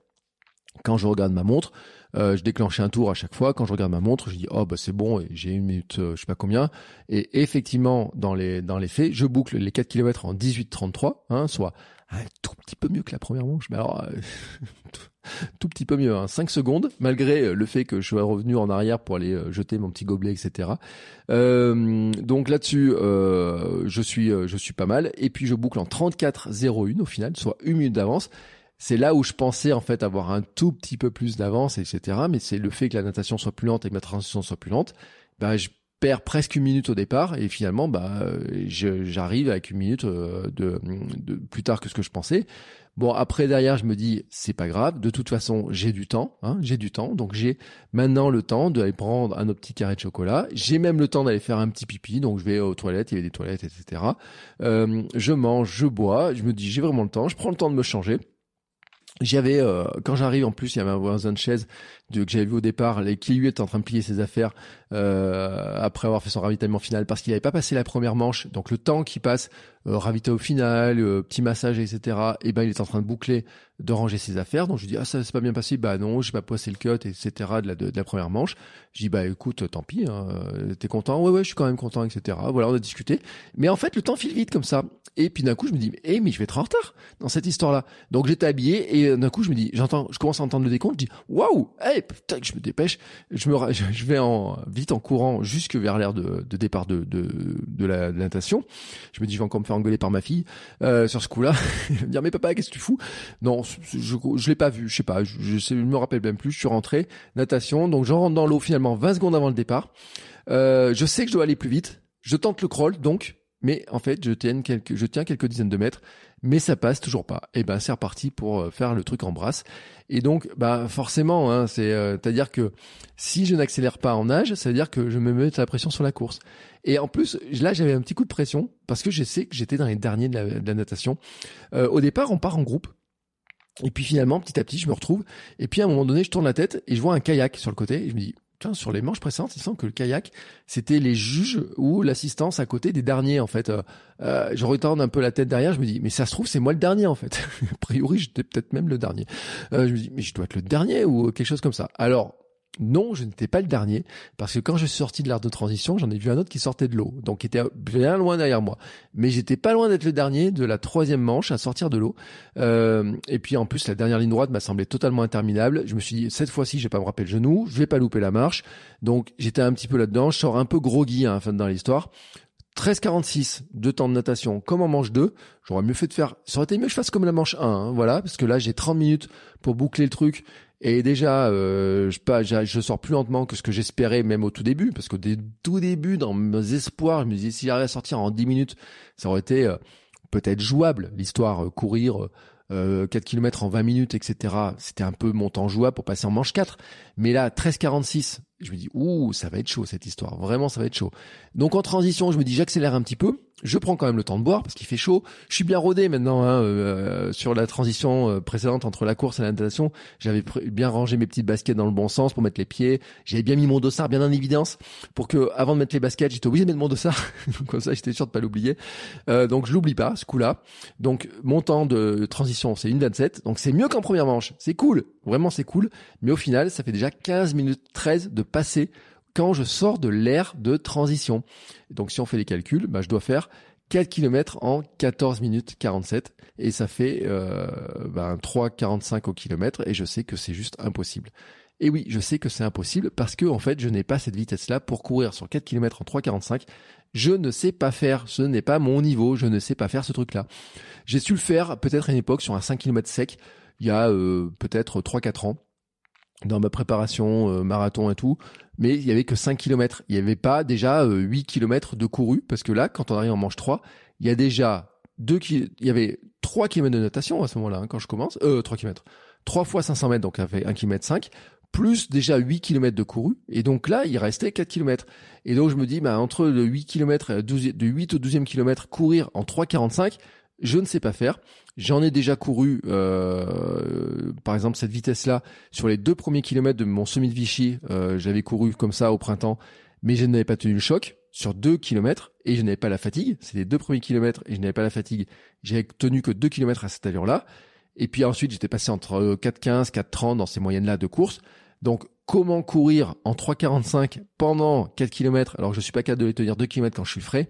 quand je regarde ma montre, Euh, je déclenchais un tour à chaque fois. Quand je regarde ma montre, je dis oh bah c'est bon, j'ai une minute, euh, je sais pas combien. Et effectivement, dans les dans les faits, je boucle les 4 km en 18-33, hein, soit un tout petit peu mieux que la première manche. Mais alors, euh, tout petit peu mieux, hein, 5 secondes, malgré le fait que je sois revenu en arrière pour aller jeter mon petit gobelet, etc. Euh, donc là-dessus, euh, je suis je suis pas mal. Et puis je boucle en 34-01 au final, soit une minute d'avance c'est là où je pensais en fait avoir un tout petit peu plus d'avance, etc. Mais c'est le fait que la natation soit plus lente et que ma transition soit plus lente, bah je perds presque une minute au départ et finalement bah j'arrive avec une minute euh, de, plus tard que ce que je pensais. Bon après derrière je me dis c'est pas grave, de toute façon j'ai du temps, hein, j'ai du temps, donc j'ai maintenant le temps d'aller prendre un petit carré de chocolat. J'ai même le temps d'aller faire un petit pipi, donc je vais aux toilettes, il y avait des toilettes, etc. Euh, je mange, je bois, je me dis j'ai vraiment le temps, je prends le temps de me changer. J'avais, euh, quand j'arrive en plus, il y avait un voisin de chaise que j'avais vu au départ, qui lui était en train de plier ses affaires euh, après avoir fait son ravitaillement final parce qu'il n'avait pas passé la première manche. Donc le temps qu'il passe euh, ravité au final, euh, petit massage, etc. Et ben il est en train de boucler, de ranger ses affaires. Donc je lui dis ah ça c'est pas bien passé. Bah non, j'ai pas passé le cut, etc. De la, première manche. Je dis bah écoute, tant pis. Hein, T'es content? Ouais ouais, je suis quand même content, etc. Voilà, on a discuté. Mais en fait le temps file vite comme ça. Et puis d'un coup je me dis eh mais je vais être en retard dans cette histoire-là. Donc j'étais habillé et d'un coup je me dis j'entends, je commence à entendre le décompte. Je dis waouh, hey, je me dépêche. Je vais vite en courant jusque vers l'air de, départ de, la, natation. Je me dis je vais encore me faire engueuler par ma fille euh, sur ce coup-là. me dire mais papa qu'est-ce que tu fous? Non, je je l'ai pas vu. Je sais pas. Je, je, me rappelle même plus. Je suis rentré natation. Donc je rentre dans l'eau finalement 20 secondes avant le départ. Euh, je sais que je dois aller plus vite. Je tente le crawl donc mais en fait, je tiens quelques dizaines de mètres, mais ça passe toujours pas. Et ben, c'est reparti pour euh, faire le truc en brasse. Et donc, bah, forcément, hein, c'est, euh, à dire que si je n'accélère pas en nage, ça veut dire que je me mets la pression sur la course. Et en plus, là, j'avais un petit coup de pression parce que je sais que j'étais dans les derniers de la, natation. Euh, au départ, on part en groupe. Et puis finalement, petit à petit, je me retrouve. Et puis à un moment donné, je tourne la tête et je vois un kayak sur le côté. Et je me dis, sur les manches précédentes, il semble que le kayak, c'était les juges ou l'assistance à côté des derniers, en fait. Euh, euh, je retourne un peu la tête derrière, je me dis, mais ça se trouve, c'est moi le dernier, en fait. a priori, j'étais peut-être même le dernier. Euh, je me dis, mais je dois être le dernier ou quelque chose comme ça. Alors, non, je n'étais pas le dernier, parce que quand je suis sorti de l'art de transition, j'en ai vu un autre qui sortait de l'eau, donc qui était bien loin derrière moi. Mais j'étais pas loin d'être le dernier de la troisième manche à sortir de l'eau. Euh, et puis en plus, la dernière ligne droite m'a semblé totalement interminable. Je me suis dit, cette fois-ci, je vais pas me rappeler le genou, je vais pas louper la marche. Donc j'étais un petit peu là-dedans, je sors un peu groggy hein, fin dans l'histoire. 13,46 de temps de natation comme en manche 2. J'aurais mieux fait de faire, ça aurait été mieux que je fasse comme la manche 1, hein, voilà, parce que là j'ai 30 minutes pour boucler le truc et déjà, euh, je, sors plus lentement que ce que j'espérais même au tout début, parce qu'au tout début, dans mes espoirs, je me disais si j'arrivais à sortir en 10 minutes, ça aurait été euh, peut-être jouable, l'histoire, euh, courir euh, 4 km en 20 minutes, etc. C'était un peu mon temps jouable pour passer en manche 4. Mais là, 13,46, je me dis, ouh, ça va être chaud cette histoire, vraiment ça va être chaud. Donc en transition, je me dis, j'accélère un petit peu, je prends quand même le temps de boire parce qu'il fait chaud. Je suis bien rodé maintenant hein, euh, sur la transition euh, précédente entre la course et la natation. J'avais bien rangé mes petites baskets dans le bon sens pour mettre les pieds. J'avais bien mis mon dossard bien en évidence pour que avant de mettre les baskets, j'étais obligé de mettre mon dossard. Comme ça, j'étais sûr de pas l'oublier. Euh, donc je l'oublie pas ce coup-là. Donc mon temps de transition, c'est une 27. Donc c'est mieux qu'en première manche. C'est cool, vraiment c'est cool. Mais au final, ça fait déjà 15 minutes 13 de passer quand je sors de l'ère de transition. Donc si on fait les calculs, bah, je dois faire 4 km en 14 minutes 47 et ça fait euh, ben, 3,45 au kilomètre et je sais que c'est juste impossible. Et oui, je sais que c'est impossible parce que en fait, je n'ai pas cette vitesse-là pour courir sur 4 km en 3,45. Je ne sais pas faire, ce n'est pas mon niveau, je ne sais pas faire ce truc-là. J'ai su le faire peut-être à une époque sur un 5 km sec, il y a euh, peut-être 3-4 ans dans ma préparation euh, marathon et tout, mais il y avait que 5 km. Il n'y avait pas déjà 8 euh, km de couru, parce que là, quand on arrive en manche 3, il y a déjà 2 il y avait 3 km de natation à ce moment-là, hein, quand je commence, euh, 3 km. 3 fois 500 mètres, donc ça fait 1 km 5, plus déjà 8 km de couru, et donc là, il restait 4 km. Et donc je me dis, bah, entre le 8 km, de 8 au 12e kilomètre, courir en 3,45, je ne sais pas faire. J'en ai déjà couru, euh, par exemple, cette vitesse-là sur les deux premiers kilomètres de mon semi de Vichy. Euh, j'avais couru comme ça au printemps, mais je n'avais pas tenu le choc sur deux kilomètres et je n'avais pas la fatigue. C'est les deux premiers kilomètres et je n'avais pas la fatigue. J'avais tenu que deux kilomètres à cette allure-là. Et puis ensuite, j'étais passé entre 4,15, 4,30 dans ces moyennes-là de course. Donc, comment courir en 3,45 pendant 4 km alors que je suis pas capable de les tenir 2 km quand je suis frais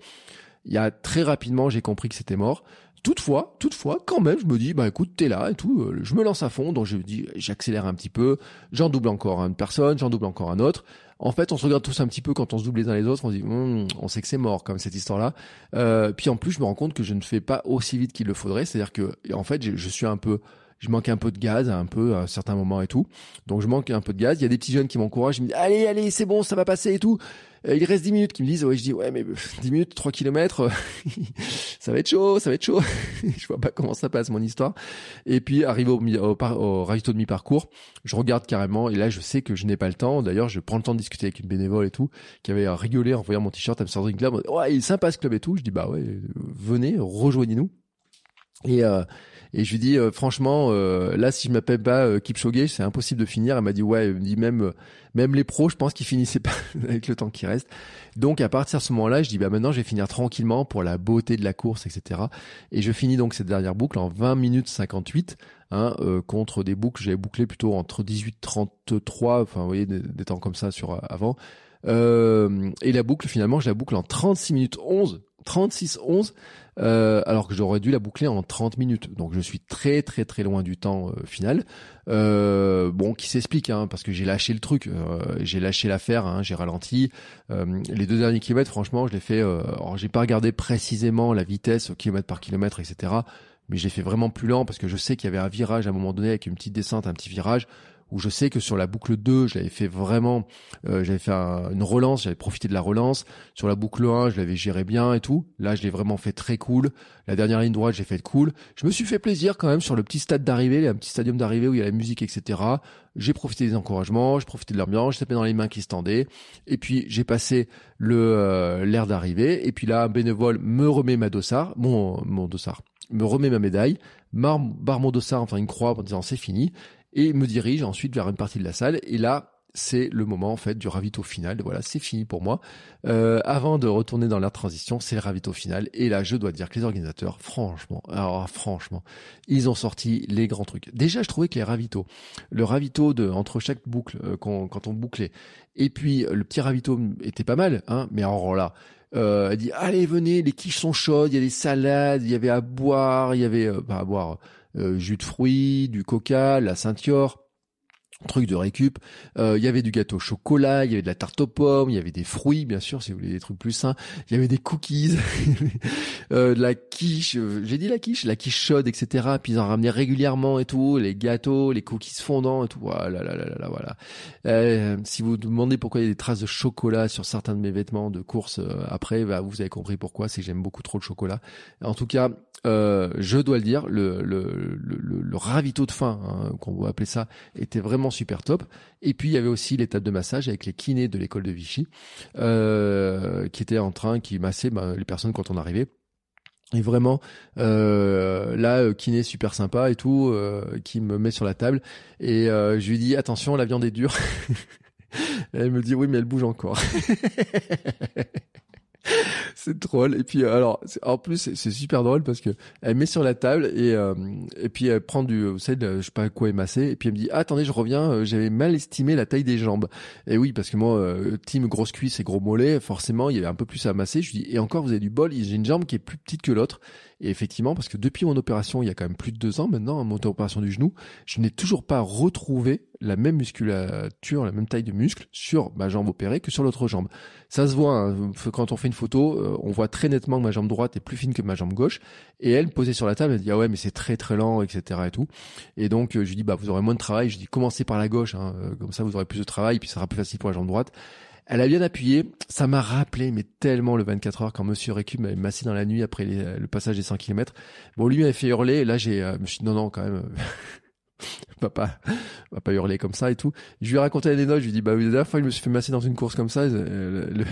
Il y a très rapidement, j'ai compris que c'était mort. Toutefois, toutefois, quand même, je me dis, bah écoute, t'es là et tout, euh, je me lance à fond, donc je dis, j'accélère un petit peu, j'en double encore une personne, j'en double encore un autre. En fait, on se regarde tous un petit peu quand on se double les uns les autres, on se dit, hum, on sait que c'est mort comme cette histoire-là. Euh, puis en plus, je me rends compte que je ne fais pas aussi vite qu'il le faudrait, c'est-à-dire que, en fait, je suis un peu je manque un peu de gaz un peu à certains moments et tout. Donc je manque un peu de gaz. Il y a des petits jeunes qui m'encouragent, ils me disent allez allez c'est bon ça va passer et tout. Euh, il reste 10 minutes qui me disent ouais je dis ouais mais 10 minutes 3 km ça va être chaud ça va être chaud. Je vois pas comment ça passe mon histoire. Et puis arrivé au, au, au ravito de mi-parcours. Je regarde carrément et là je sais que je n'ai pas le temps. D'ailleurs je prends le temps de discuter avec une bénévole et tout qui avait rigolé en voyant mon t-shirt Amsterdam Club ouais il est sympa ce club et tout. Je dis bah ouais venez rejoignez-nous. Et euh, et je lui dis euh, franchement, euh, là si je m'appelle pas euh, Kipchoge, c'est impossible de finir. Elle m'a dit ouais, elle me dit même même les pros, je pense qu'ils finissaient pas avec le temps qui reste. Donc à partir de ce moment-là, je dis bah maintenant je vais finir tranquillement pour la beauté de la course, etc. Et je finis donc cette dernière boucle en 20 minutes 58. Hein, euh, contre des boucles j'avais bouclé plutôt entre 18 33 enfin vous voyez des, des temps comme ça sur avant euh, et la boucle finalement je la boucle en 36 minutes 11 36 11 euh, alors que j'aurais dû la boucler en 30 minutes. Donc je suis très très très loin du temps euh, final. Euh, bon, qui s'explique, hein, parce que j'ai lâché le truc, j'ai lâché l'affaire, hein, j'ai ralenti. Les deux derniers kilomètres, franchement, je l'ai fait. j'ai pas regardé précisément la vitesse au kilomètre par kilomètre, etc. Mais j'ai fait vraiment plus lent parce que je sais qu'il y avait un virage à un moment donné avec une petite descente, un petit virage où je sais que sur la boucle 2, je l'avais fait vraiment, euh, j'avais fait une relance, j'avais profité de la relance. Sur la boucle 1, je l'avais géré bien et tout. Là, je l'ai vraiment fait très cool. La dernière ligne droite, j'ai fait cool. Je me suis fait plaisir quand même sur le petit stade d'arrivée, un petit stadium d'arrivée où il y a la musique, etc. J'ai profité des encouragements, j'ai profité de l'ambiance, j'ai tapé dans les mains qui se tendaient. Et puis, j'ai passé le euh, l'air d'arrivée. Et puis là, un bénévole me remet ma dossard, mon, mon dossard, me remet ma médaille, barre mon dossard, enfin une croix en disant c'est fini et me dirige ensuite vers une partie de la salle. Et là, c'est le moment en fait du ravito final. Voilà, c'est fini pour moi. Euh, avant de retourner dans la transition, c'est le ravito final. Et là, je dois dire que les organisateurs, franchement, alors franchement, ils ont sorti les grands trucs. Déjà, je trouvais que les ravitos, le ravito de entre chaque boucle euh, quand, on bouclait, et puis le petit ravito était pas mal, hein. Mais alors là. Euh, elle dit allez venez les quiches sont chaudes il y a des salades il y avait à boire il y avait pas à boire euh, jus de fruits, du coca, la ceinture truc de récup. Euh, il y avait du gâteau au chocolat, il y avait de la tarte aux pommes, il y avait des fruits, bien sûr, si vous voulez des trucs plus sains. Il y avait des cookies, euh, de la quiche. Euh, j'ai dit la quiche, la quiche chaude, etc. Puis ils en ramenaient régulièrement et tout, les gâteaux, les cookies fondants et tout. Voilà, là, là, là, voilà. Euh, si vous vous demandez pourquoi il y a des traces de chocolat sur certains de mes vêtements de course après, bah, vous avez compris pourquoi. C'est que j'aime beaucoup trop le chocolat. En tout cas, je dois le dire, le, le, le, le ravito de faim, hein, qu'on va appeler ça, était vraiment super top. Et puis il y avait aussi l'étape de massage avec les kinés de l'école de Vichy, euh, qui étaient en train, qui massaient bah, les personnes quand on arrivait. Et vraiment, euh, là, euh, kiné super sympa et tout, euh, qui me met sur la table. Et euh, je lui dis, attention, la viande est dure. elle me dit, oui, mais elle bouge encore. c'est drôle. Et puis alors, en plus, c'est super drôle parce que elle met sur la table et euh, et puis elle prend du, vous savez, je sais pas quoi émasser. Et puis elle me dit, ah, attendez, je reviens. Euh, j'avais mal estimé la taille des jambes. Et oui, parce que moi, euh, team grosse cuisse et gros mollet, forcément, il y avait un peu plus à masser. Je lui dis, et encore, vous avez du bol. J'ai une jambe qui est plus petite que l'autre. Et effectivement, parce que depuis mon opération, il y a quand même plus de deux ans maintenant, mon opération du genou, je n'ai toujours pas retrouvé la même musculature, la même taille de muscle sur ma jambe opérée que sur l'autre jambe. Ça se voit, hein, quand on fait une photo, euh, on voit très nettement que ma jambe droite est plus fine que ma jambe gauche. Et elle, posée sur la table, elle dit, ah ouais, mais c'est très très lent, etc. et tout. Et donc, euh, je lui dis, bah, vous aurez moins de travail. Je dis, commencez par la gauche, hein, euh, comme ça vous aurez plus de travail, puis ça sera plus facile pour la jambe droite. Elle a bien appuyé. Ça m'a rappelé, mais tellement le 24 heures quand Monsieur Récup m'avait massé dans la nuit après le passage des 100 km. Bon, lui m'avait fait hurler. Et là, j'ai, euh, me suis non, non, quand même. papa va pas hurler comme ça et tout. Je lui ai raconté notes. Je lui ai dit, bah la dernière fois je me suis fait masser dans une course comme ça, euh, le,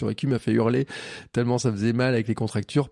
Récup m'a fait hurler tellement ça faisait mal avec les contractures.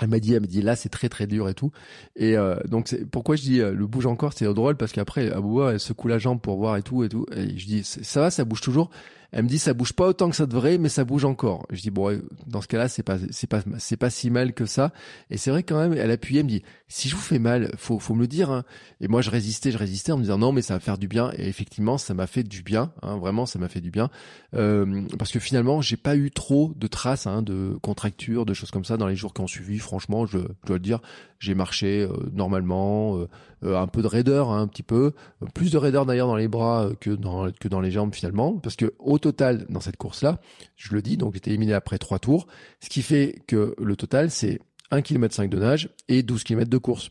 Elle m'a dit, elle m'a dit là c'est très très dur et tout. Et euh, donc c'est pourquoi je dis euh, le bouge encore, c'est drôle parce qu'après Abouba elle secoue la jambe pour voir et tout et tout. Et je dis ça va, ça bouge toujours. Elle me dit ça bouge pas autant que ça devrait, mais ça bouge encore. Je dis bon, dans ce cas-là, c'est pas c'est pas c'est pas si mal que ça. Et c'est vrai quand même, elle appuyait, elle me dit si je vous fais mal, faut faut me le dire. Hein. Et moi je résistais, je résistais en me disant non, mais ça va faire du bien. Et effectivement, ça m'a fait du bien. Hein, vraiment, ça m'a fait du bien euh, parce que finalement, j'ai pas eu trop de traces hein, de contractures, de choses comme ça dans les jours qui ont suivi. Franchement, je, dois le dire, j'ai marché euh, normalement, euh, un peu de raideur, hein, un petit peu, plus de raideur d'ailleurs dans les bras que dans les jambes finalement, parce que au total dans cette course-là, je le dis, donc j'étais éliminé après trois tours, ce qui fait que le total c'est 1 km 5 de nage et 12 km de course.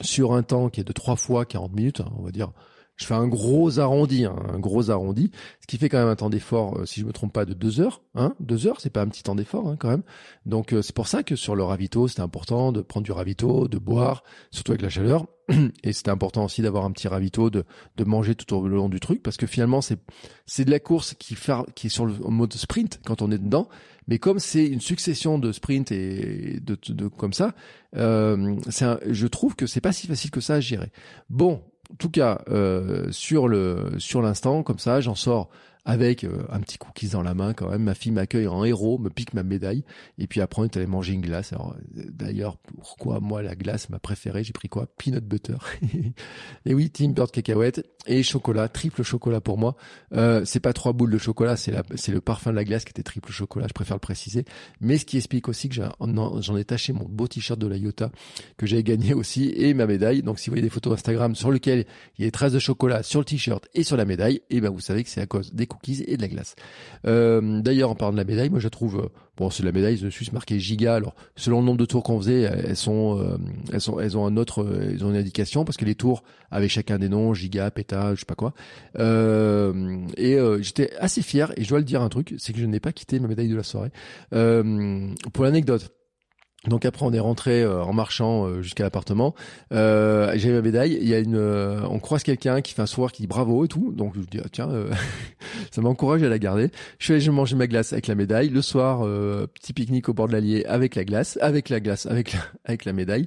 Sur un temps qui est de 3 fois 40 minutes, hein, on va dire, je fais un gros arrondi, hein, un gros arrondi, ce qui fait quand même un temps d'effort, euh, si je me trompe pas, de 2 heures. Hein, 2 heures, c'est pas un petit temps d'effort hein, quand même. Donc euh, c'est pour ça que sur le ravito, c'était important de prendre du ravito, de boire, surtout avec la chaleur. Et c'était important aussi d'avoir un petit ravito, de, de manger tout au long du truc, parce que finalement c'est c'est de la course qui, qui est sur le mode sprint quand on est dedans, mais comme c'est une succession de sprints et de, de, comme ça, euh, un, je trouve que c'est pas si facile que ça à gérer. Bon, tout cas, euh, sur le sur l'instant, comme ça, j'en sors avec euh, un petit cookies dans la main quand même. Ma fille m'accueille en héros, me pique ma médaille, et puis après on est allé manger une glace. Alors d'ailleurs, pourquoi moi la glace ma préférée J'ai pris quoi? Peanut butter. et oui, Team Bird cacahuète et chocolat, triple chocolat pour moi. Euh, c'est pas trois boules de chocolat, c'est la, c'est le parfum de la glace qui était triple chocolat. Je préfère le préciser. Mais ce qui explique aussi que j'en ai taché mon beau t-shirt de la Iota que j'ai gagné aussi et ma médaille. Donc si vous voyez des photos Instagram sur lesquelles il y a des traces de chocolat sur le t-shirt et sur la médaille, et eh ben vous savez que c'est à cause des cookies et de la glace. Euh, d'ailleurs, en parlant de la médaille, moi je trouve, euh, bon, c'est la médaille dessus, c'est marqué giga. Alors, selon le nombre de tours qu'on faisait, elles sont, euh, elles sont, elles ont un autre, elles ont une indication parce que les tours avaient chacun des noms, giga, péta, je sais pas quoi. et j'étais assez fier et je dois le dire un truc, c'est que je n'ai pas quitté ma médaille de la soirée. pour l'anecdote. Donc après on est rentré euh, en marchant euh, jusqu'à l'appartement. Euh, J'ai ma médaille. Il y a une, euh, on croise quelqu'un qui fait un sourire qui dit bravo et tout. Donc je dis ah, tiens, ça m'encourage à la garder. Je suis allé manger ma glace avec la médaille. Le soir petit pique-nique au bord de l'Allier avec la glace, avec la glace, avec la, avec la médaille.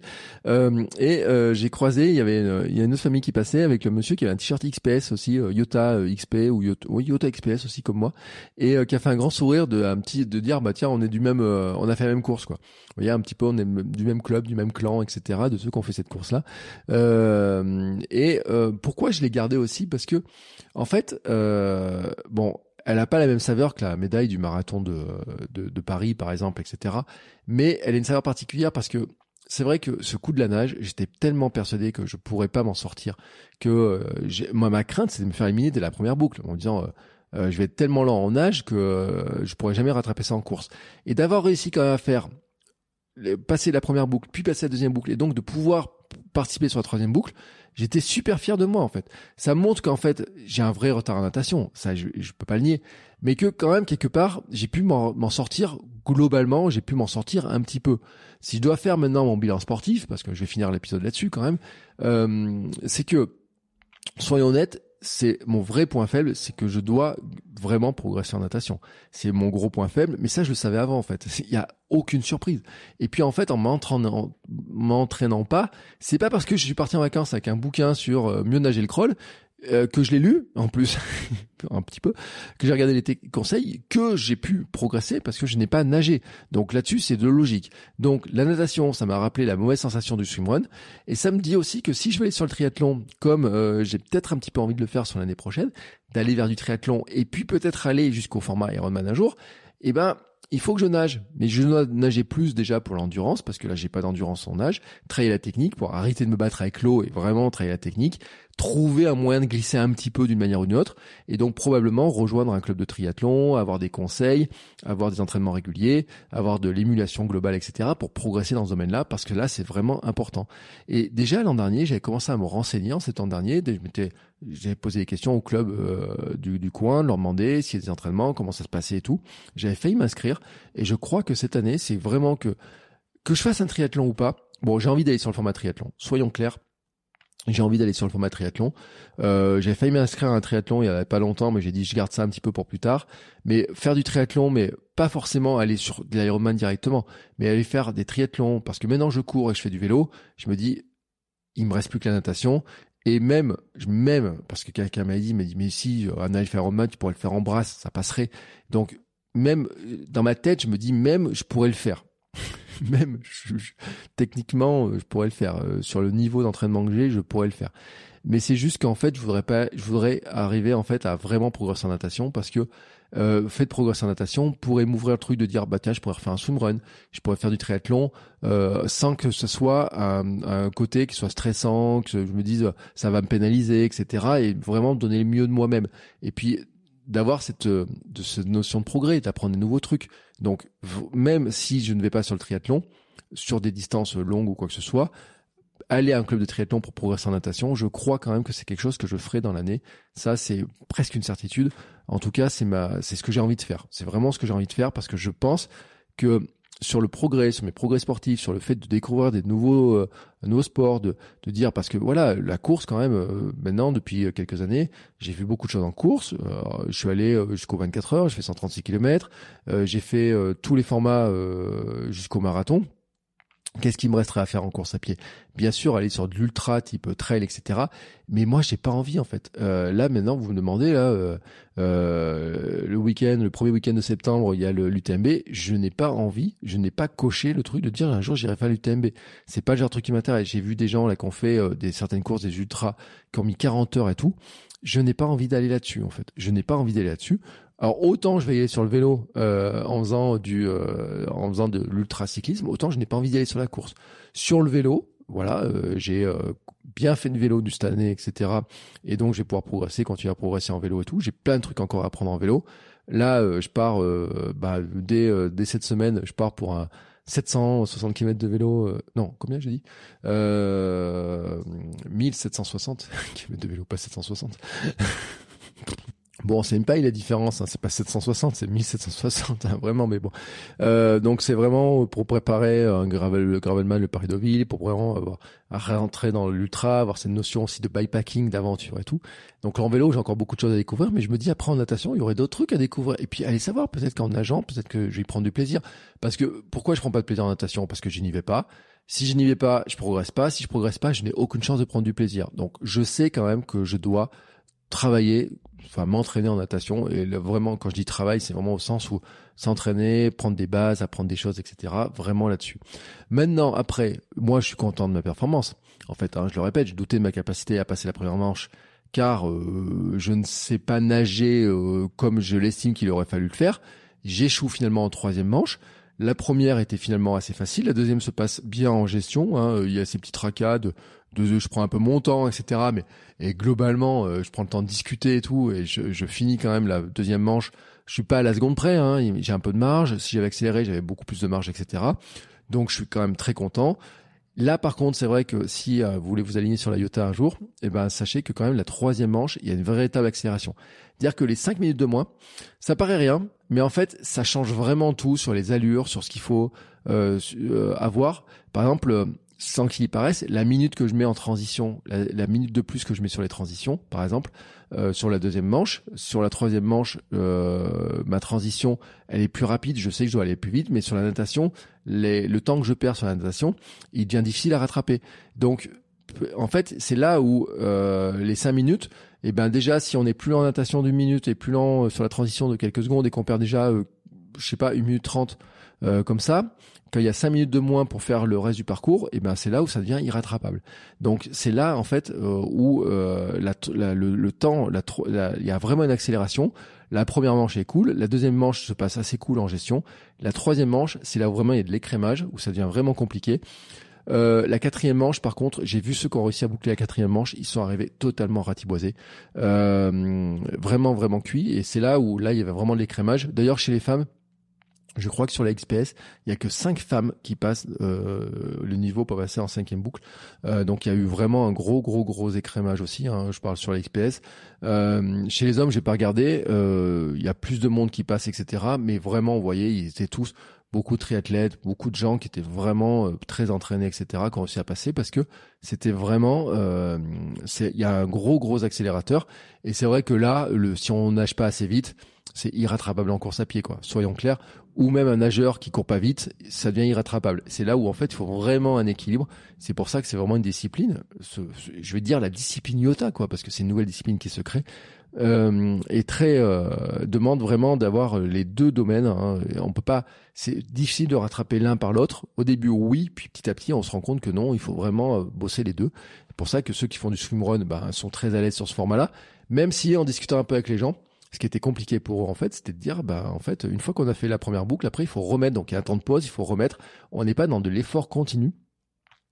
et j'ai croisé, il y avait une, il y a une autre famille qui passait avec le monsieur qui avait un t-shirt XPS aussi, Yota XP ou Yota, oui, Yota XPS aussi comme moi, et qui a fait un grand sourire de un petit de dire bah tiens on est du même, on a fait la même course quoi. Petit peu, on est du même club, du même clan, etc. De ceux qui ont fait cette course-là. Euh, et euh, pourquoi je l'ai gardé aussi? Parce que, en fait, euh, bon, elle n'a pas la même saveur que la médaille du marathon de, Paris, par exemple, etc. Mais elle a une saveur particulière parce que c'est vrai que ce coup de la nage, j'étais tellement persuadé que je pourrais pas m'en sortir que euh, moi ma crainte c'est de me faire éliminer dès la première boucle en disant euh, je vais être tellement lent en nage que je pourrais jamais rattraper ça en course. Et d'avoir réussi quand même à faire passer la première boucle, puis passer la deuxième boucle, et donc de pouvoir participer sur la troisième boucle, j'étais super fier de moi en fait. Ça montre qu'en fait j'ai un vrai retard en natation, ça je, je peux pas le nier, mais que quand même quelque part j'ai pu m'en sortir globalement, j'ai pu m'en sortir un petit peu. Si je dois faire maintenant mon bilan sportif, parce que je vais finir l'épisode là-dessus quand même, euh, c'est que soyons honnêtes, c'est mon vrai point faible, c'est que je dois vraiment progresser en natation. C'est mon gros point faible, mais ça je le savais avant en fait. Il y a aucune surprise. Et puis en fait, en m'entraînant, m'entraînant pas, c'est pas parce que je suis parti en vacances avec un bouquin sur euh, mieux nager le crawl euh, que je l'ai lu en plus un petit peu que j'ai regardé les conseils que j'ai pu progresser parce que je n'ai pas nagé. Donc là-dessus c'est de logique. Donc la natation ça m'a rappelé la mauvaise sensation du swimrun et ça me dit aussi que si je vais aller sur le triathlon comme euh, j'ai peut-être un petit peu envie de le faire sur l'année prochaine d'aller vers du triathlon et puis peut-être aller jusqu'au format Ironman un jour eh ben il faut que je nage, mais je dois nager plus déjà pour l'endurance parce que là j'ai pas d'endurance en nage, travailler la technique pour arrêter de me battre avec l'eau et vraiment travailler la technique, trouver un moyen de glisser un petit peu d'une manière ou d'une autre et donc probablement rejoindre un club de triathlon, avoir des conseils, avoir des entraînements réguliers, avoir de l'émulation globale, etc. pour progresser dans ce domaine-là parce que là c'est vraiment important. Et déjà l'an dernier j'avais commencé à me renseigner en an dernier, je m'étais j'ai posé des questions au club euh, du, du, coin, leur demander s'il y a des entraînements, comment ça se passait et tout. J'avais failli m'inscrire et je crois que cette année, c'est vraiment que que je fasse un triathlon ou pas. Bon, j'ai envie d'aller sur le format triathlon. Soyons clairs. J'ai envie d'aller sur le format triathlon. Euh, j'ai failli m'inscrire à un triathlon il y a pas longtemps, mais j'ai dit je garde ça un petit peu pour plus tard. Mais faire du triathlon, mais pas forcément aller sur de l'aéroman directement, mais aller faire des triathlons parce que maintenant je cours et je fais du vélo, je me dis il me reste plus que la natation Et même, même parce que quelqu'un m'a dit, m'a dit, mais si un Ironman, tu pourrais le faire en brasse, ça passerait. Donc même dans ma tête, je me dis même je pourrais le faire. même techniquement, je pourrais le faire sur le niveau d'entraînement que j'ai, je pourrais le faire. Mais c'est juste qu'en fait, je voudrais pas, je voudrais arriver en fait à vraiment progresser en natation parce que euh, fait de progresser en natation pourrait m'ouvrir le truc de dire bah tiens je pourrais refaire un swimrun, je pourrais faire du triathlon euh, sans que ce soit un, un, côté qui soit stressant, que je me dise ça va me pénaliser, etc. Et vraiment donner le mieux de moi-même. Et puis d'avoir cette de cette notion de progrès, d'apprendre des nouveaux trucs. Donc même si je ne vais pas sur le triathlon, sur des distances longues ou quoi que ce soit, aller à un club de triathlon pour progresser en natation, je crois quand même que c'est quelque chose que je ferai dans l'année. Ça, c'est presque une certitude. En tout cas, c'est ma, c'est ce que j'ai envie de faire. C'est vraiment ce que j'ai envie de faire parce que je pense que sur le progrès, sur mes progrès sportifs, sur le fait de découvrir des nouveaux, euh, nouveaux sports, de, de dire parce que voilà, la course quand même, euh, maintenant depuis quelques années, j'ai vu beaucoup de choses en course. Euh, je suis allé jusqu'aux 24 heures, j'ai fait 136 km, j'ai fait tous les formats jusqu'au marathon. Qu'est-ce qui me resterait à faire en course à pied? Bien sûr, aller sur de l'ultra type trail, etc. Mais moi, j'ai pas envie en fait. Euh, là, maintenant, vous me demandez là, euh, euh, le week-end, le premier week-end de septembre, il y a l'UTMB. Je n'ai pas envie, je n'ai pas coché le truc de dire un jour j'irai faire l'UTMB. C'est pas le genre de truc qui m'intéresse. J'ai vu des gens là qui ont fait des certaines courses, des ultras, qui ont mis 40 heures et tout. Je n'ai pas envie d'aller là-dessus en fait. Je n'ai pas envie d'aller là-dessus. Alors autant je vais y aller sur le vélo euh, en faisant du euh, en faisant de l'ultracyclisme, autant je n'ai pas envie d'y aller sur la course. Sur le vélo, voilà, euh, j'ai bien fait de vélo du cette année, etc. Et donc je vais pouvoir progresser, continuer à progresser en vélo et tout. J'ai plein de trucs encore à apprendre en vélo. Là, je pars bah, dès dès cette semaine, je pars pour un 760 km de vélo. non, combien j'ai dit? 1760 km de vélo, pas 760. Bon, c'est une paille la différence, hein. c'est pas 760, c'est 1760, hein, vraiment, mais bon. Euh, donc c'est vraiment pour préparer un gravel, le gravelman, le Paris Deauville, pour vraiment avoir, à rentrer dans l'ultra, avoir cette notion aussi de bikepacking, d'aventure et tout. Donc en vélo, j'ai encore beaucoup de choses à découvrir, mais je me dis après en natation, il y aurait d'autres trucs à découvrir. Et puis allez savoir, peut-être qu'en nageant, peut-être que je vais y prendre du plaisir. Parce que pourquoi je prends pas de plaisir en natation? Parce que je n'y vais pas. Si je n'y vais pas, je progresse pas. Si je progresse pas, je n'ai aucune chance de prendre du plaisir. Donc je sais quand même que je dois travailler, enfin m'entraîner en natation. Et vraiment, quand je dis travail, c'est vraiment au sens où s'entraîner, prendre des bases, apprendre des choses, etc. Vraiment là-dessus. Maintenant, après, moi, je suis content de ma performance. En fait, hein, je le répète, je doutais de ma capacité à passer la première manche, car euh, je ne sais pas nager euh, comme je l'estime qu'il aurait fallu le faire. J'échoue finalement en troisième manche. La première était finalement assez facile, la deuxième se passe bien en gestion. Hein. Il y a ces petits tracas de, je prends un peu mon temps, etc. Mais et globalement, euh, je prends le temps de discuter et tout, et je, je, finis quand même la deuxième manche. Je suis pas à la seconde près, hein. j'ai un peu de marge. Si j'avais accéléré, j'avais beaucoup plus de marge, etc. Donc je suis quand même très content. Là, par contre, c'est vrai que si euh, vous voulez vous aligner sur la Iota un jour, eh ben, sachez que quand même la troisième manche, il y a une véritable accélération. Dire que les cinq minutes de moins, ça paraît rien, mais en fait, ça change vraiment tout sur les allures, sur ce qu'il faut euh, euh avoir. Par exemple, sans qu'il y paraisse, la minute que je mets en transition, la, minute de plus que je mets sur les transitions, par exemple, euh, sur la deuxième manche, sur la troisième manche, euh, ma transition, elle est plus rapide, je sais que je dois aller plus vite, mais sur la natation, le temps que je perds sur la natation, il devient difficile à rattraper. Donc, en fait, c'est là où euh, les cinq minutes, et eh ben déjà, si on est plus lent en natation d'une minute et plus lent sur la transition de quelques secondes et qu'on perd déjà, je sais pas, une minute trente comme ça, quand il y a cinq minutes de moins pour faire le reste du parcours, et eh ben c'est là où ça devient irrattrapable. Donc c'est là en fait euh, où euh, le, temps, il y a vraiment une accélération. La première manche est cool, la deuxième manche se passe assez cool en gestion. La troisième manche, c'est là où vraiment il y a de l'écrémage, où ça devient vraiment compliqué. Euh, la quatrième manche, par contre, j'ai vu ceux qui ont réussi à boucler la quatrième manche, ils sont arrivés totalement ratiboisés, vraiment vraiment cuits. Et c'est là où là il y avait vraiment de l'écrémage. D'ailleurs, chez les femmes, je crois que sur la XPS, il y a que cinq femmes qui passent euh, le niveau pour passer en cinquième boucle. Euh, donc il y a eu vraiment un gros, gros, gros écrémage aussi. Hein, je parle sur la XPS. Euh, chez les hommes, j'ai pas regardé. Euh, il y a plus de monde qui passe, etc. Mais vraiment, vous voyez, ils étaient tous beaucoup de triathlètes, beaucoup de gens qui étaient vraiment euh, très entraînés, etc. qui ont réussi à passer parce que c'était vraiment, euh, il y a un gros, gros accélérateur. Et c'est vrai que là, le, si on nage pas assez vite c'est irrattrapable en course à pied, quoi. Soyons clairs. Ou même un nageur qui court pas vite, ça devient irrattrapable. C'est là où en fait il faut vraiment un équilibre. C'est pour ça que c'est vraiment une discipline. je vais dire la discipline Yota, quoi, parce que c'est une nouvelle discipline qui se crée. Euh, et très euh, demande vraiment d'avoir les deux domaines. Hein. On peut pas, c'est difficile de rattraper l'un par l'autre. Au début, oui, puis petit à petit, on se rend compte que non, il faut vraiment euh, bosser les deux. C'est pour ça que ceux qui font du swimrun ben, sont très à l'aise sur ce format-là. Même si en discutant un peu avec les gens, ce qui était compliqué pour eux en fait, c'était de dire bah en fait une fois qu'on a fait la première boucle, après il faut remettre donc il y a un temps de pause, il faut remettre. On n'est pas dans de l'effort continu.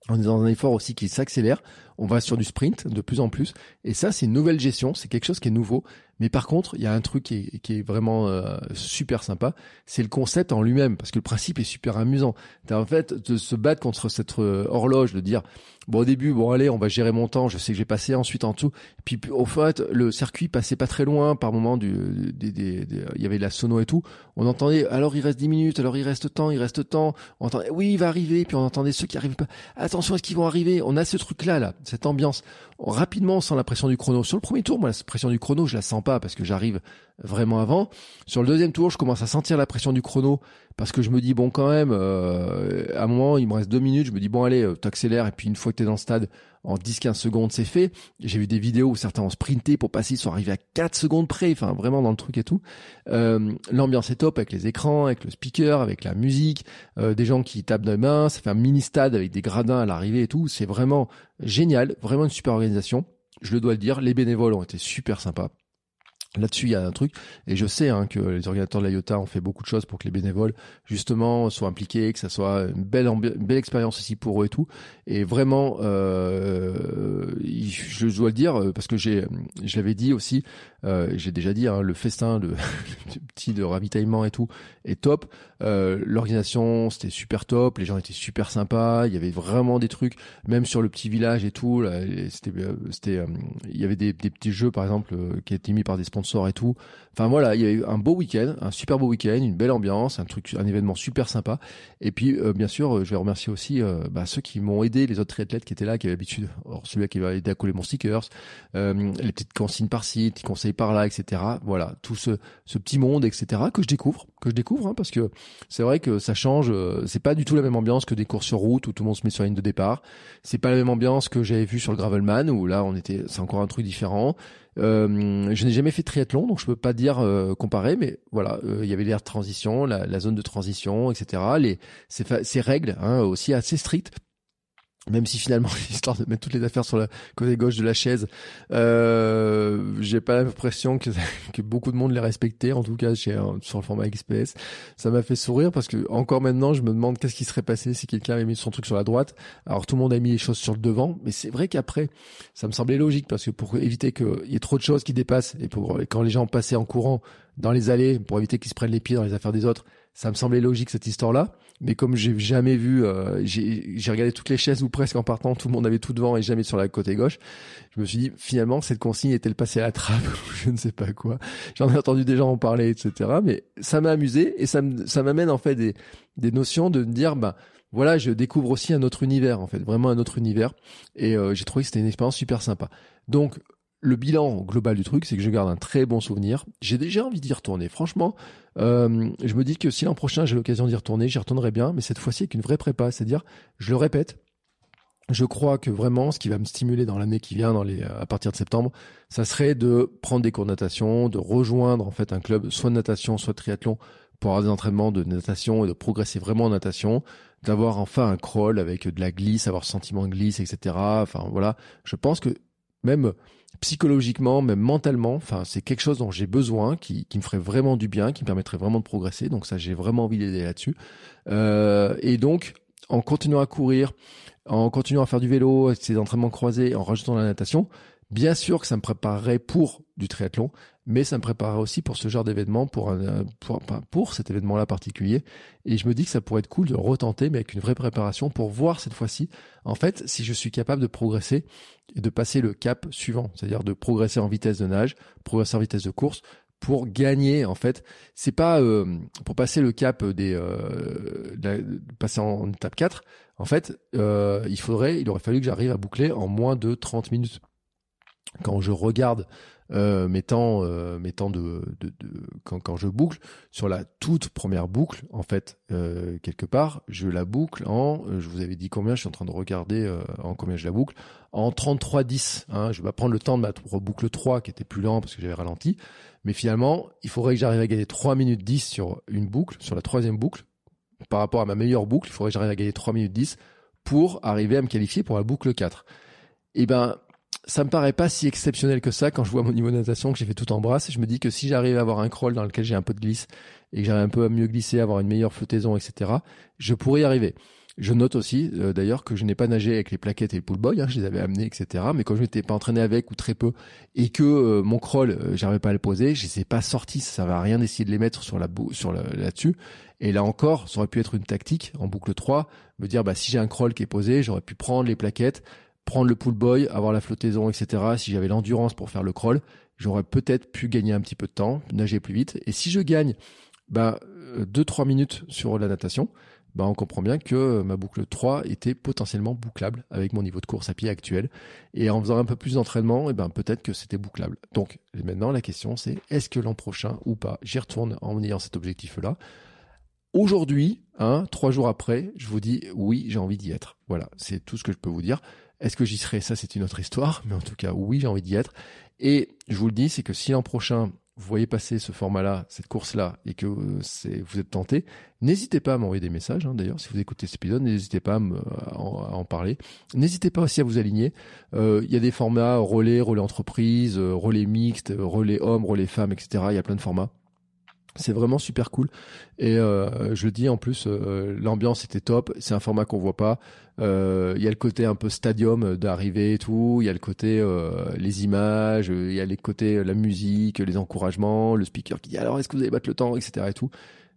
On est dans un effort aussi qui s'accélère. On va sur du sprint de plus en plus. Et ça, c'est une nouvelle gestion. C'est quelque chose qui est nouveau. Mais par contre, il y a un truc qui est, qui est vraiment euh, super sympa, c'est le concept en lui-même, parce que le principe est super amusant. En fait, de se battre contre cette euh, horloge, de dire, bon au début, bon allez, on va gérer mon temps, je sais que j'ai passé ensuite en dessous. Puis au fait, le circuit passait pas très loin, par moment, du, il y avait la sono et tout. On entendait, alors il reste 10 minutes, alors il reste temps, il reste temps. On entendait, oui, il va arriver, puis on entendait ceux qui arrivent pas. Attention, est-ce qu'ils vont arriver On a ce truc-là, là, cette ambiance. Rapidement, on sent la pression du chrono. Sur le premier tour, moi, la pression du chrono, je la sens pas parce que j'arrive vraiment avant. Sur le deuxième tour, je commence à sentir la pression du chrono parce que je me dis bon quand même, euh, à un moment il me reste deux minutes, je me dis bon allez, euh, t'accélères et puis une fois que t'es dans le stade, en 10-15 secondes c'est fait. J'ai vu des vidéos où certains ont sprinté pour passer, ils sont arrivés à 4 secondes près, enfin vraiment dans le truc et tout. Euh, L'ambiance est top avec les écrans, avec le speaker, avec la musique, euh, des gens qui tapent de main, ça fait un mini stade avec des gradins à l'arrivée et tout. C'est vraiment génial, vraiment une super organisation. Je le dois le dire, les bénévoles ont été super sympas. Là-dessus, il y a un truc, et je sais hein, que les organisateurs de la IOTA ont fait beaucoup de choses pour que les bénévoles, justement, soient impliqués, que ça soit une belle, une belle expérience aussi pour eux et tout. Et vraiment, euh, je dois le dire, parce que j'ai, je l'avais dit aussi, euh, j'ai déjà dit, hein, le festin, le, petit de ravitaillement et tout, est top. Euh, L'organisation, c'était super top, les gens étaient super sympas, il y avait vraiment des trucs, même sur le petit village et tout, c'était, c'était, euh, il y avait des, des, petits jeux, par exemple, euh, qui étaient mis par des sponsors et tout. Enfin voilà, il y a eu un beau week-end, un super beau week-end, une belle ambiance, un truc, un événement super sympa. Et puis, bien sûr, je vais remercier aussi bah, ceux qui m'ont aidé, les autres triathlètes qui étaient là, qui avaient l'habitude, celui qui va aider à coller mon stickers, les petites consignes par-ci, petits conseils par là, etc. Voilà, tout ce, petit monde, etc. que je découvre, que je découvre, hein, parce que c'est vrai que ça change. Euh, c'est pas du tout la même ambiance que des courses sur route où tout le monde se met sur la ligne de départ. C'est pas la même ambiance que j'avais vu sur le gravelman où là on était, c'est encore un truc différent. Euh, je n'ai jamais fait triathlon, donc je peux pas dire euh, comparer, mais voilà, il y avait l'air de transition, la, la, zone de transition, etc. Les ces, ces règles hein, aussi assez strictes même si finalement l'histoire de mettre toutes les affaires sur la côté gauche de la chaise, euh, j'ai pas l'impression que, beaucoup de monde les respectait. En tout cas, chez, sur le format XPS, ça m'a fait sourire parce que encore maintenant, je me demande qu'est-ce qui serait passé si quelqu'un avait mis son truc sur la droite. Alors tout le monde a mis les choses sur le devant, mais c'est vrai qu'après, ça me semblait logique parce que pour éviter qu'il y ait trop de choses qui dépassent et pour quand les gens passaient en courant dans les allées pour éviter qu'ils se prennent les pieds dans les affaires des autres, ça me semblait logique cette histoire-là. Mais comme j'ai jamais vu, euh, j'ai regardé toutes les chaises ou presque en partant, tout le monde avait tout devant et jamais sur la côté gauche. Je me suis dit finalement cette consigne est-elle passée à la trappe Je ne sais pas quoi. J'en ai entendu des gens en parler, etc. Mais ça m'a amusé et ça m'amène en fait des, des notions de me dire bah voilà, je découvre aussi un autre univers en fait, vraiment un autre univers. Et euh, j'ai trouvé que c'était une expérience super sympa. Donc le bilan global du truc, c'est que je garde un très bon souvenir. J'ai déjà envie d'y retourner. Franchement, euh, je me dis que si l'an prochain j'ai l'occasion d'y retourner, j'y retournerai bien, mais cette fois-ci avec une vraie prépa. C'est-à-dire, je le répète, je crois que vraiment, ce qui va me stimuler dans l'année qui vient, dans les, à partir de septembre, ça serait de prendre des cours de natation, de rejoindre en fait un club, soit de natation, soit de triathlon, pour avoir des entraînements de natation et de progresser vraiment en natation, d'avoir enfin un crawl avec de la glisse, avoir sentiment de glisse, etc. Enfin voilà, je pense que même psychologiquement, même mentalement, enfin, c'est quelque chose dont j'ai besoin, qui, qui, me ferait vraiment du bien, qui me permettrait vraiment de progresser. Donc ça, j'ai vraiment envie d'aider là-dessus. Euh, et donc, en continuant à courir, en continuant à faire du vélo, ces entraînements croisés, en rajoutant la natation, Bien sûr que ça me préparerait pour du triathlon, mais ça me préparerait aussi pour ce genre d'événement, pour, pour, pour cet événement-là particulier. Et je me dis que ça pourrait être cool de retenter, mais avec une vraie préparation pour voir cette fois-ci, en fait, si je suis capable de progresser et de passer le cap suivant, c'est-à-dire de progresser en vitesse de nage, progresser en vitesse de course, pour gagner en fait. C'est pas euh, pour passer le cap des euh, passer en, étape 4 en fait euh, il faudrait il aurait fallu que j'arrive à boucler en moins de 30 minutes. Quand je regarde euh, temps, euh, temps de, de, de quand, quand, je boucle sur la toute première boucle, en fait, euh, quelque part, je la boucle en, je vous avais dit combien, je suis en train de regarder en combien je la boucle, en 33-10. Hein, je vais pas prendre le temps de ma boucle 3 qui était plus lent parce que j'avais ralenti, mais finalement, il faudrait que j'arrive à gagner 3 minutes 10 sur une boucle, sur la troisième boucle, par rapport à ma meilleure boucle, il faudrait que j'arrive à gagner 3 minutes 10 pour arriver à me qualifier pour la boucle 4. Et eh ben, ça me paraît pas si exceptionnel que ça quand je vois mon niveau de natation que j'ai fait tout en brasse. Je me dis que si j'arrive à avoir un crawl dans lequel j'ai un peu de glisse et que j'arrive un peu à mieux glisser, avoir une meilleure flottaison, etc., je pourrais y arriver. Je note aussi euh, d'ailleurs que je n'ai pas nagé avec les plaquettes et le pool boy, hein, je les avais amenés, etc. Mais quand je m'étais pas entraîné avec ou très peu et que euh, mon crawl, euh, j'arrivais pas à le poser, je les ai pas sortis, ça à rien d'essayer de les mettre sur la sur là-dessus. Et là encore, ça aurait pu être une tactique en boucle 3, me dire bah si j'ai un crawl qui est posé, j'aurais pu prendre les plaquettes, prendre le pull boy, avoir la flottaison, etc. Si j'avais l'endurance pour faire le crawl, j'aurais peut-être pu gagner un petit peu de temps, nager plus vite. Et si je gagne bah, 2-3 minutes sur la natation, bah, on comprend bien que ma boucle 3 était potentiellement bouclable avec mon niveau de course à pied actuel. Et en faisant un peu plus d'entraînement, eh ben peut-être que c'était bouclable. Donc maintenant la question c'est est-ce que l'an prochain ou pas j'y retourne en ayant cet objectif-là Aujourd'hui, hein, trois jours après, je vous dis oui, j'ai envie d'y être. Voilà, c'est tout ce que je peux vous dire. Est-ce que j'y serai? Ça, c'est une autre histoire. Mais en tout cas, oui, j'ai envie d'y être. Et je vous le dis, c'est que si l'an prochain, vous voyez passer ce format-là, cette course-là, et que euh, vous êtes tenté, n'hésitez pas à m'envoyer des messages. Hein, D'ailleurs, si vous écoutez cet épisode, n'hésitez pas à, en, parler. N'hésitez pas aussi à vous aligner. Euh, il y a des formats relais, relais entreprise, euh, relais mixte, relais hommes, relais femmes, etc. Il y a plein de formats. C'est vraiment super cool. Et euh, je dis en plus, euh, l'ambiance était top. C'est un format qu'on voit pas. Euh, il y a le côté un peu stadium d'arrivée et tout. Il y a le côté les images. Il y a les côtés la musique, les encouragements, le speaker qui dit alors est-ce que vous allez battre le temps, etc. Et tout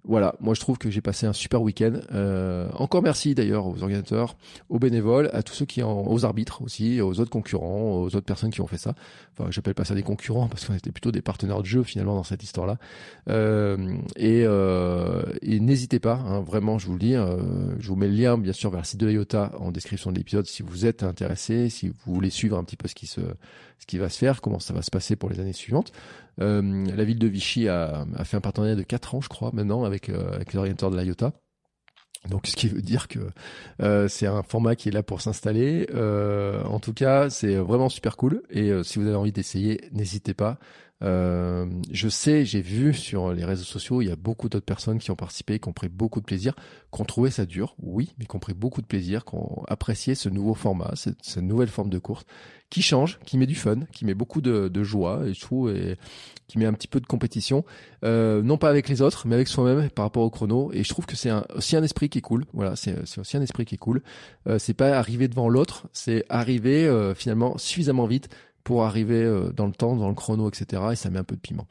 voilà, moi je trouve que j'ai passé un super week-end. Euh, encore merci d'ailleurs aux organisateurs, aux bénévoles, à tous ceux qui en, aux arbitres aussi, aux autres concurrents, aux autres personnes qui ont fait ça. Enfin, j'appelle pas ça des concurrents parce qu'on était plutôt des partenaires de jeu finalement dans cette histoire-là. Euh, et, euh, et n'hésitez pas, hein, vraiment, je vous le dis, euh, je vous mets le lien bien sûr vers le site de IOTA en description de l'épisode si vous êtes intéressé, si vous voulez suivre un petit peu ce qui se, ce qui va se faire, comment ça va se passer pour les années suivantes. Euh, la ville de Vichy a, fait un partenariat de 4 ans, je crois, maintenant avec, euh, avec les de l'IOTA. Donc, ce qui veut dire que euh, c'est un format qui est là pour s'installer. Euh, en tout cas, c'est vraiment super cool. Et si vous avez envie d'essayer, n'hésitez pas. Euh, je sais, j'ai vu sur les réseaux sociaux, il y a beaucoup d'autres personnes qui ont participé, qui ont pris beaucoup de plaisir, qui ont trouvé ça dur, oui, mais qui ont pris beaucoup de plaisir, qui ont apprécié ce nouveau format, cette, nouvelle forme de course, qui change, qui met du fun, qui met beaucoup de, joie et tout, et qui met un petit peu de compétition, euh, non pas avec les autres, mais avec soi-même par rapport au chrono. Et je trouve que c'est aussi un esprit qui est cool. Voilà, c'est aussi un esprit qui est cool. Euh, c'est pas arriver devant l'autre, c'est arriver euh, finalement suffisamment vite pour arriver euh, dans le temps, dans le chrono, etc. Et ça met un peu de piment.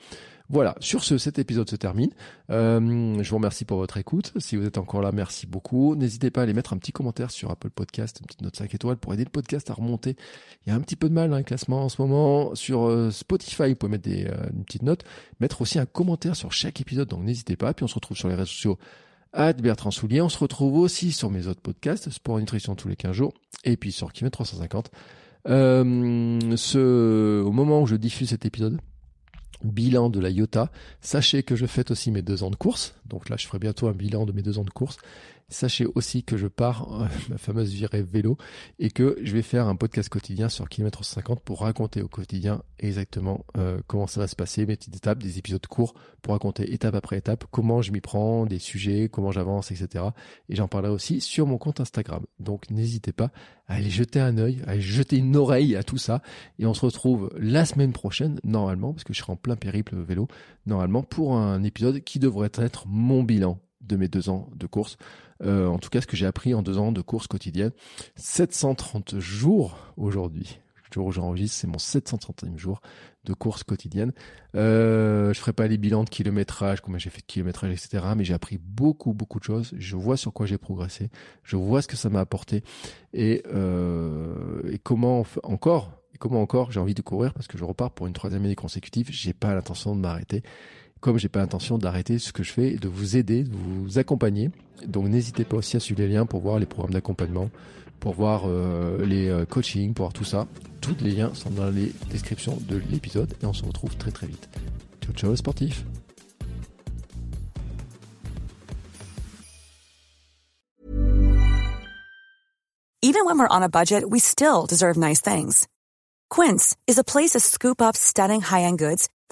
Voilà, sur ce, cet épisode se termine. Euh, je vous remercie pour votre écoute. Si vous êtes encore là, merci beaucoup. N'hésitez pas à aller mettre un petit commentaire sur Apple Podcast, une petite note 5 étoiles pour aider le podcast à remonter. Il y a un petit peu de mal dans les classements en ce moment. Sur euh, Spotify, vous pouvez mettre des, euh, une petite note, mettre aussi un commentaire sur chaque épisode, donc n'hésitez pas. Puis on se retrouve sur les réseaux sociaux à Bertrand Soulier. On se retrouve aussi sur mes autres podcasts, Sport et Nutrition tous les 15 jours, et puis sur Kimet 350. Euh, ce, au moment où je diffuse cet épisode, bilan de la IOTA. Sachez que je fête aussi mes deux ans de course. Donc là, je ferai bientôt un bilan de mes deux ans de course. Sachez aussi que je pars euh, ma fameuse virée vélo et que je vais faire un podcast quotidien sur kilomètre 50 pour raconter au quotidien exactement euh, comment ça va se passer, mes petites étapes, des épisodes courts pour raconter étape après étape comment je m'y prends, des sujets, comment j'avance, etc. Et j'en parlerai aussi sur mon compte Instagram. Donc n'hésitez pas à aller jeter un œil, à aller jeter une oreille à tout ça. Et on se retrouve la semaine prochaine, normalement, parce que je serai en plein périple vélo, normalement, pour un épisode qui devrait être mon bilan de mes deux ans de course. Euh, en tout cas, ce que j'ai appris en deux ans de course quotidienne. 730 jours aujourd'hui. Le jour où j'enregistre, c'est mon 730e jour de course quotidienne. Euh, je ferai pas les bilans de kilométrage, combien j'ai fait de kilométrage, etc. Mais j'ai appris beaucoup, beaucoup de choses. Je vois sur quoi j'ai progressé. Je vois ce que ça m'a apporté. Et, euh, comment encore, et comment encore j'ai envie de courir parce que je repars pour une troisième année consécutive. J'ai pas l'intention de m'arrêter comme j'ai pas l'intention d'arrêter ce que je fais, de vous aider, de vous accompagner. Donc n'hésitez pas aussi à suivre les liens pour voir les programmes d'accompagnement, pour voir euh, les euh, coachings, pour voir tout ça. Tous les liens sont dans les descriptions de l'épisode et on se retrouve très très vite. Ciao ciao sportif Even when we're on a budget, we still deserve nice things. Quince is a place to scoop up stunning high-end goods